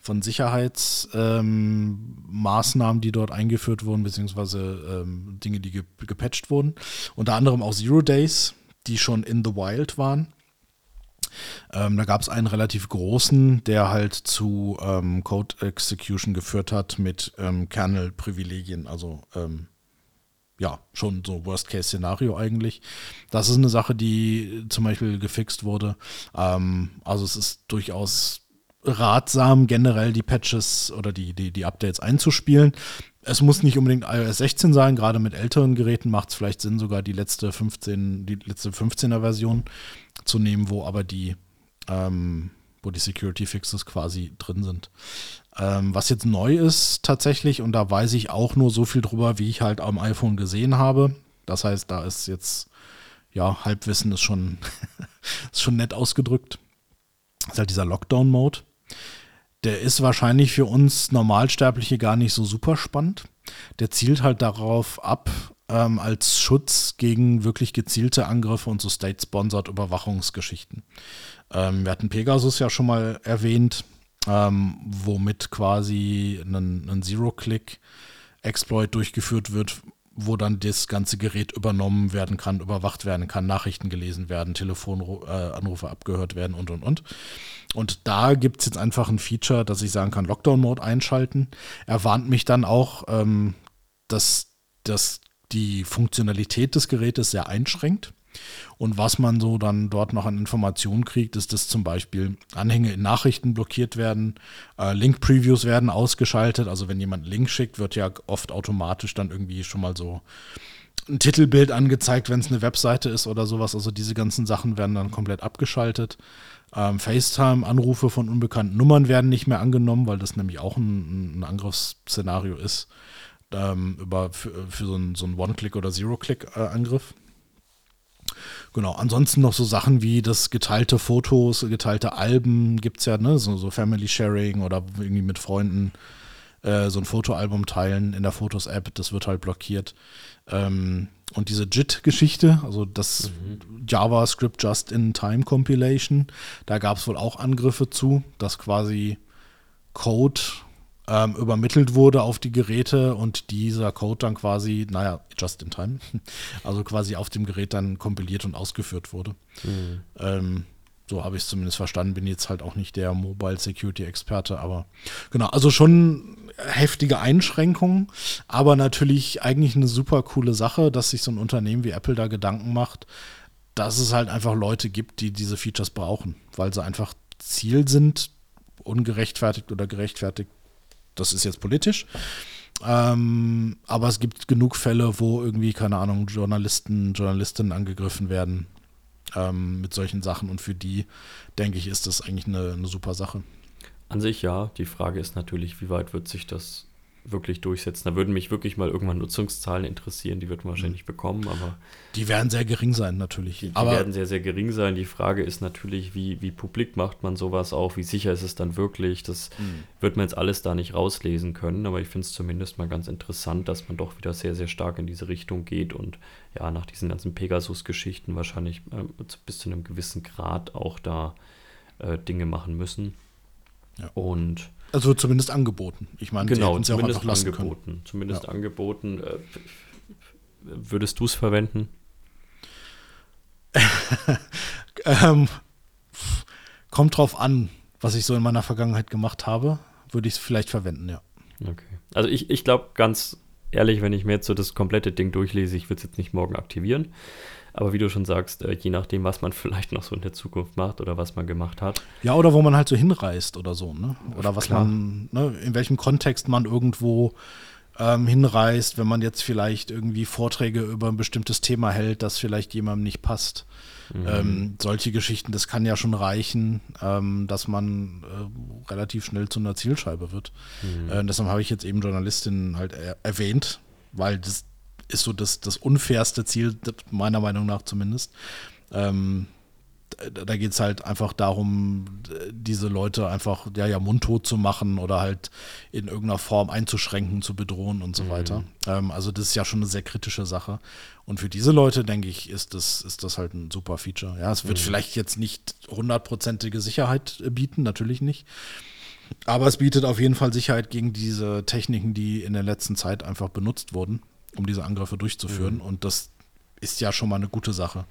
von Sicherheitsmaßnahmen, ähm, die dort eingeführt wurden, beziehungsweise ähm, Dinge, die ge gepatcht wurden. Unter anderem auch Zero Days, die schon in the Wild waren. Ähm, da gab es einen relativ großen, der halt zu ähm, Code Execution geführt hat mit ähm, Kernel-Privilegien, also ähm, ja, schon so Worst-Case-Szenario eigentlich. Das ist eine Sache, die zum Beispiel gefixt wurde. Ähm, also es ist durchaus ratsam, generell die Patches oder die, die, die Updates einzuspielen. Es muss nicht unbedingt iOS 16 sein, gerade mit älteren Geräten macht es vielleicht Sinn, sogar die letzte 15, die letzte 15er Version zu nehmen, wo aber die, ähm, wo die Security Fixes quasi drin sind. Ähm, was jetzt neu ist tatsächlich, und da weiß ich auch nur so viel drüber, wie ich halt am iPhone gesehen habe. Das heißt, da ist jetzt, ja, Halbwissen ist schon, <laughs> ist schon nett ausgedrückt. Das ist halt dieser Lockdown-Mode. Der ist wahrscheinlich für uns Normalsterbliche gar nicht so super spannend. Der zielt halt darauf ab, ähm, als Schutz gegen wirklich gezielte Angriffe und so State-Sponsored Überwachungsgeschichten. Ähm, wir hatten Pegasus ja schon mal erwähnt, ähm, womit quasi ein, Zero-Click-Exploit durchgeführt wird, wo dann das ganze Gerät übernommen werden kann, überwacht werden kann, Nachrichten gelesen werden, Telefonanrufe äh, abgehört werden und und und. Und da gibt es jetzt einfach ein Feature, dass ich sagen kann, Lockdown-Mode einschalten. Er warnt mich dann auch, ähm, dass das die Funktionalität des Gerätes sehr einschränkt. Und was man so dann dort noch an Informationen kriegt, ist, dass zum Beispiel Anhänge in Nachrichten blockiert werden, äh, Link-Previews werden ausgeschaltet. Also wenn jemand einen Link schickt, wird ja oft automatisch dann irgendwie schon mal so ein Titelbild angezeigt, wenn es eine Webseite ist oder sowas. Also diese ganzen Sachen werden dann komplett abgeschaltet. Ähm, FaceTime-Anrufe von unbekannten Nummern werden nicht mehr angenommen, weil das nämlich auch ein, ein Angriffsszenario ist ähm, über, für, für, so einen so One-Click- oder Zero-Click-Angriff. Genau, ansonsten noch so Sachen wie das geteilte Fotos, geteilte Alben gibt es ja, ne, so, so Family Sharing oder irgendwie mit Freunden äh, so ein Fotoalbum teilen in der Fotos-App, das wird halt blockiert. Ähm, und diese JIT-Geschichte, also das mhm. JavaScript Just-in-Time Compilation, da gab es wohl auch Angriffe zu, dass quasi Code ähm, übermittelt wurde auf die Geräte und dieser Code dann quasi, naja, just in time, <laughs> also quasi auf dem Gerät dann kompiliert und ausgeführt wurde. Mhm. Ähm, so habe ich es zumindest verstanden, bin jetzt halt auch nicht der Mobile Security Experte, aber genau, also schon heftige Einschränkungen, aber natürlich eigentlich eine super coole Sache, dass sich so ein Unternehmen wie Apple da Gedanken macht, dass es halt einfach Leute gibt, die diese Features brauchen, weil sie einfach Ziel sind, ungerechtfertigt oder gerechtfertigt das ist jetzt politisch. Ähm, aber es gibt genug Fälle, wo irgendwie, keine Ahnung, Journalisten, Journalistinnen angegriffen werden ähm, mit solchen Sachen. Und für die, denke ich, ist das eigentlich eine, eine super Sache.
An sich ja. Die Frage ist natürlich, wie weit wird sich das wirklich durchsetzen. Da würden mich wirklich mal irgendwann Nutzungszahlen interessieren, die wird man wahrscheinlich mhm. bekommen, aber.
Die werden sehr gering sein, natürlich.
Die,
die
werden sehr, sehr gering sein. Die Frage ist natürlich, wie, wie publik macht man sowas auch, wie sicher ist es dann wirklich? Das mhm. wird man jetzt alles da nicht rauslesen können, aber ich finde es zumindest mal ganz interessant, dass man doch wieder sehr, sehr stark in diese Richtung geht und ja, nach diesen ganzen Pegasus-Geschichten wahrscheinlich äh, bis zu einem gewissen Grad auch da äh, Dinge machen müssen. Ja. Und
also zumindest angeboten. Ich meine,
genau, sie zumindest auch angeboten. Können. Zumindest ja. angeboten. Äh, würdest du es verwenden? <laughs>
ähm, kommt drauf an, was ich so in meiner Vergangenheit gemacht habe, würde ich es vielleicht verwenden, ja.
Okay. Also ich, ich glaube ganz ehrlich, wenn ich mir jetzt so das komplette Ding durchlese, ich würde es jetzt nicht morgen aktivieren. Aber wie du schon sagst, äh, je nachdem, was man <laughs> vielleicht noch so in der Zukunft macht oder was man gemacht hat.
Ja, oder wo man halt so hinreist oder so, ne? Oder was Klar. man, ne, in welchem Kontext man irgendwo ähm, hinreist, wenn man jetzt vielleicht irgendwie Vorträge über ein bestimmtes Thema hält, das vielleicht jemandem nicht passt. Mhm. Ähm, solche Geschichten, das kann ja schon reichen, ähm, dass man äh, relativ schnell zu einer Zielscheibe wird. Mhm. Äh, deshalb habe ich jetzt eben Journalistin halt er erwähnt, weil das ist so das, das unfairste Ziel, meiner Meinung nach zumindest. Ähm, da geht es halt einfach darum, diese Leute einfach ja, ja mundtot zu machen oder halt in irgendeiner Form einzuschränken, zu bedrohen und so mhm. weiter. Ähm, also das ist ja schon eine sehr kritische Sache. Und für diese Leute, denke ich, ist das, ist das halt ein super Feature. Ja, es wird mhm. vielleicht jetzt nicht hundertprozentige Sicherheit bieten, natürlich nicht. Aber es bietet auf jeden Fall Sicherheit gegen diese Techniken, die in der letzten Zeit einfach benutzt wurden um diese Angriffe durchzuführen. Mhm. Und das ist ja schon mal eine gute Sache.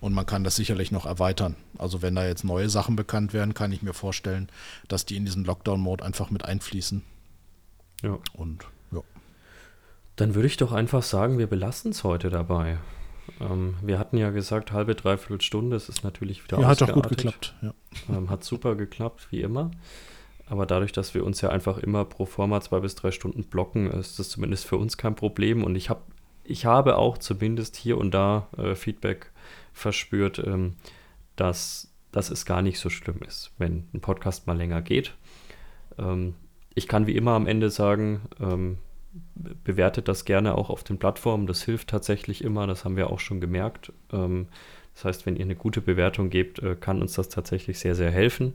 Und man kann das sicherlich noch erweitern. Also wenn da jetzt neue Sachen bekannt werden, kann ich mir vorstellen, dass die in diesen Lockdown-Mode einfach mit einfließen.
Ja. Und ja. Dann würde ich doch einfach sagen, wir belassen es heute dabei. Ähm, wir hatten ja gesagt, halbe, dreiviertel Stunde. Es ist natürlich wieder
Ja, hat doch gut geklappt. Ja.
Ähm, hat super geklappt, wie immer. Aber dadurch, dass wir uns ja einfach immer pro forma zwei bis drei Stunden blocken, ist das zumindest für uns kein Problem. Und ich, hab, ich habe auch zumindest hier und da äh, Feedback verspürt, ähm, dass, dass es gar nicht so schlimm ist, wenn ein Podcast mal länger geht. Ähm, ich kann wie immer am Ende sagen, ähm, bewertet das gerne auch auf den Plattformen. Das hilft tatsächlich immer, das haben wir auch schon gemerkt. Ähm, das heißt, wenn ihr eine gute Bewertung gebt, äh, kann uns das tatsächlich sehr, sehr helfen.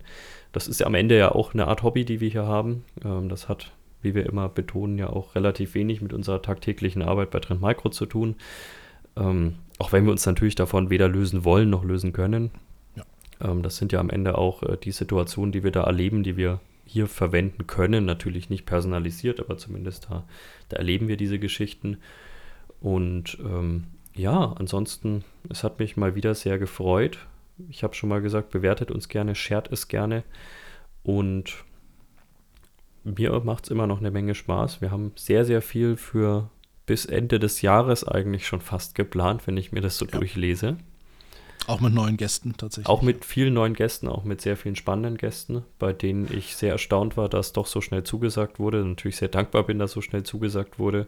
Das ist ja am Ende ja auch eine Art Hobby, die wir hier haben. Ähm, das hat, wie wir immer betonen, ja auch relativ wenig mit unserer tagtäglichen Arbeit bei Trend Micro zu tun. Ähm, auch wenn wir uns natürlich davon weder lösen wollen noch lösen können. Ja. Ähm, das sind ja am Ende auch äh, die Situationen, die wir da erleben, die wir hier verwenden können. Natürlich nicht personalisiert, aber zumindest da, da erleben wir diese Geschichten. Und ähm, ja, ansonsten, es hat mich mal wieder sehr gefreut. Ich habe schon mal gesagt, bewertet uns gerne, shared es gerne. Und mir macht es immer noch eine Menge Spaß. Wir haben sehr, sehr viel für bis Ende des Jahres eigentlich schon fast geplant, wenn ich mir das so ja. durchlese.
Auch mit neuen Gästen tatsächlich.
Auch mit vielen neuen Gästen, auch mit sehr vielen spannenden Gästen, bei denen ich sehr erstaunt war, dass doch so schnell zugesagt wurde. Natürlich sehr dankbar bin, dass so schnell zugesagt wurde.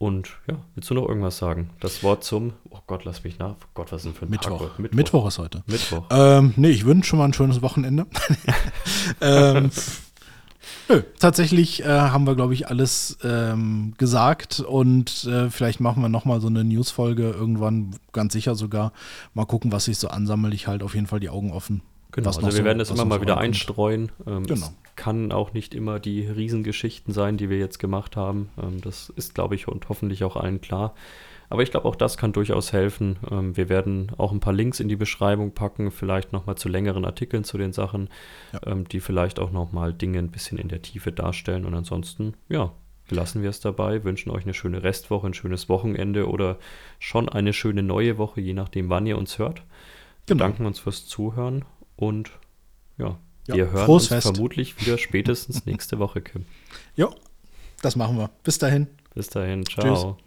Und ja, willst du noch irgendwas sagen? Das Wort zum, oh Gott, lass mich nach. Oh Gott, was ist denn für ein
Mittwoch. Mittwoch. Mittwoch ist heute.
Mittwoch.
Ähm, nee, ich wünsche schon mal ein schönes Wochenende. <laughs> ähm, nö, tatsächlich äh, haben wir, glaube ich, alles ähm, gesagt und äh, vielleicht machen wir nochmal so eine News-Folge irgendwann, ganz sicher sogar. Mal gucken, was sich so ansammelt. Ich halte auf jeden Fall die Augen offen.
Genau, also wir so, werden das immer mal wieder einstreuen. Ähm, genau. Es kann auch nicht immer die Riesengeschichten sein, die wir jetzt gemacht haben. Ähm, das ist, glaube ich, und hoffentlich auch allen klar. Aber ich glaube, auch das kann durchaus helfen. Ähm, wir werden auch ein paar Links in die Beschreibung packen, vielleicht nochmal zu längeren Artikeln zu den Sachen, ja. ähm, die vielleicht auch nochmal Dinge ein bisschen in der Tiefe darstellen. Und ansonsten, ja, belassen wir es dabei, wünschen euch eine schöne Restwoche, ein schönes Wochenende oder schon eine schöne neue Woche, je nachdem, wann ihr uns hört. Wir genau. danken uns fürs Zuhören und ja, ja wir hören uns Fest. vermutlich wieder spätestens <laughs> nächste Woche, Kim.
Jo, das machen wir. Bis dahin.
Bis dahin. Ciao. Tschüss.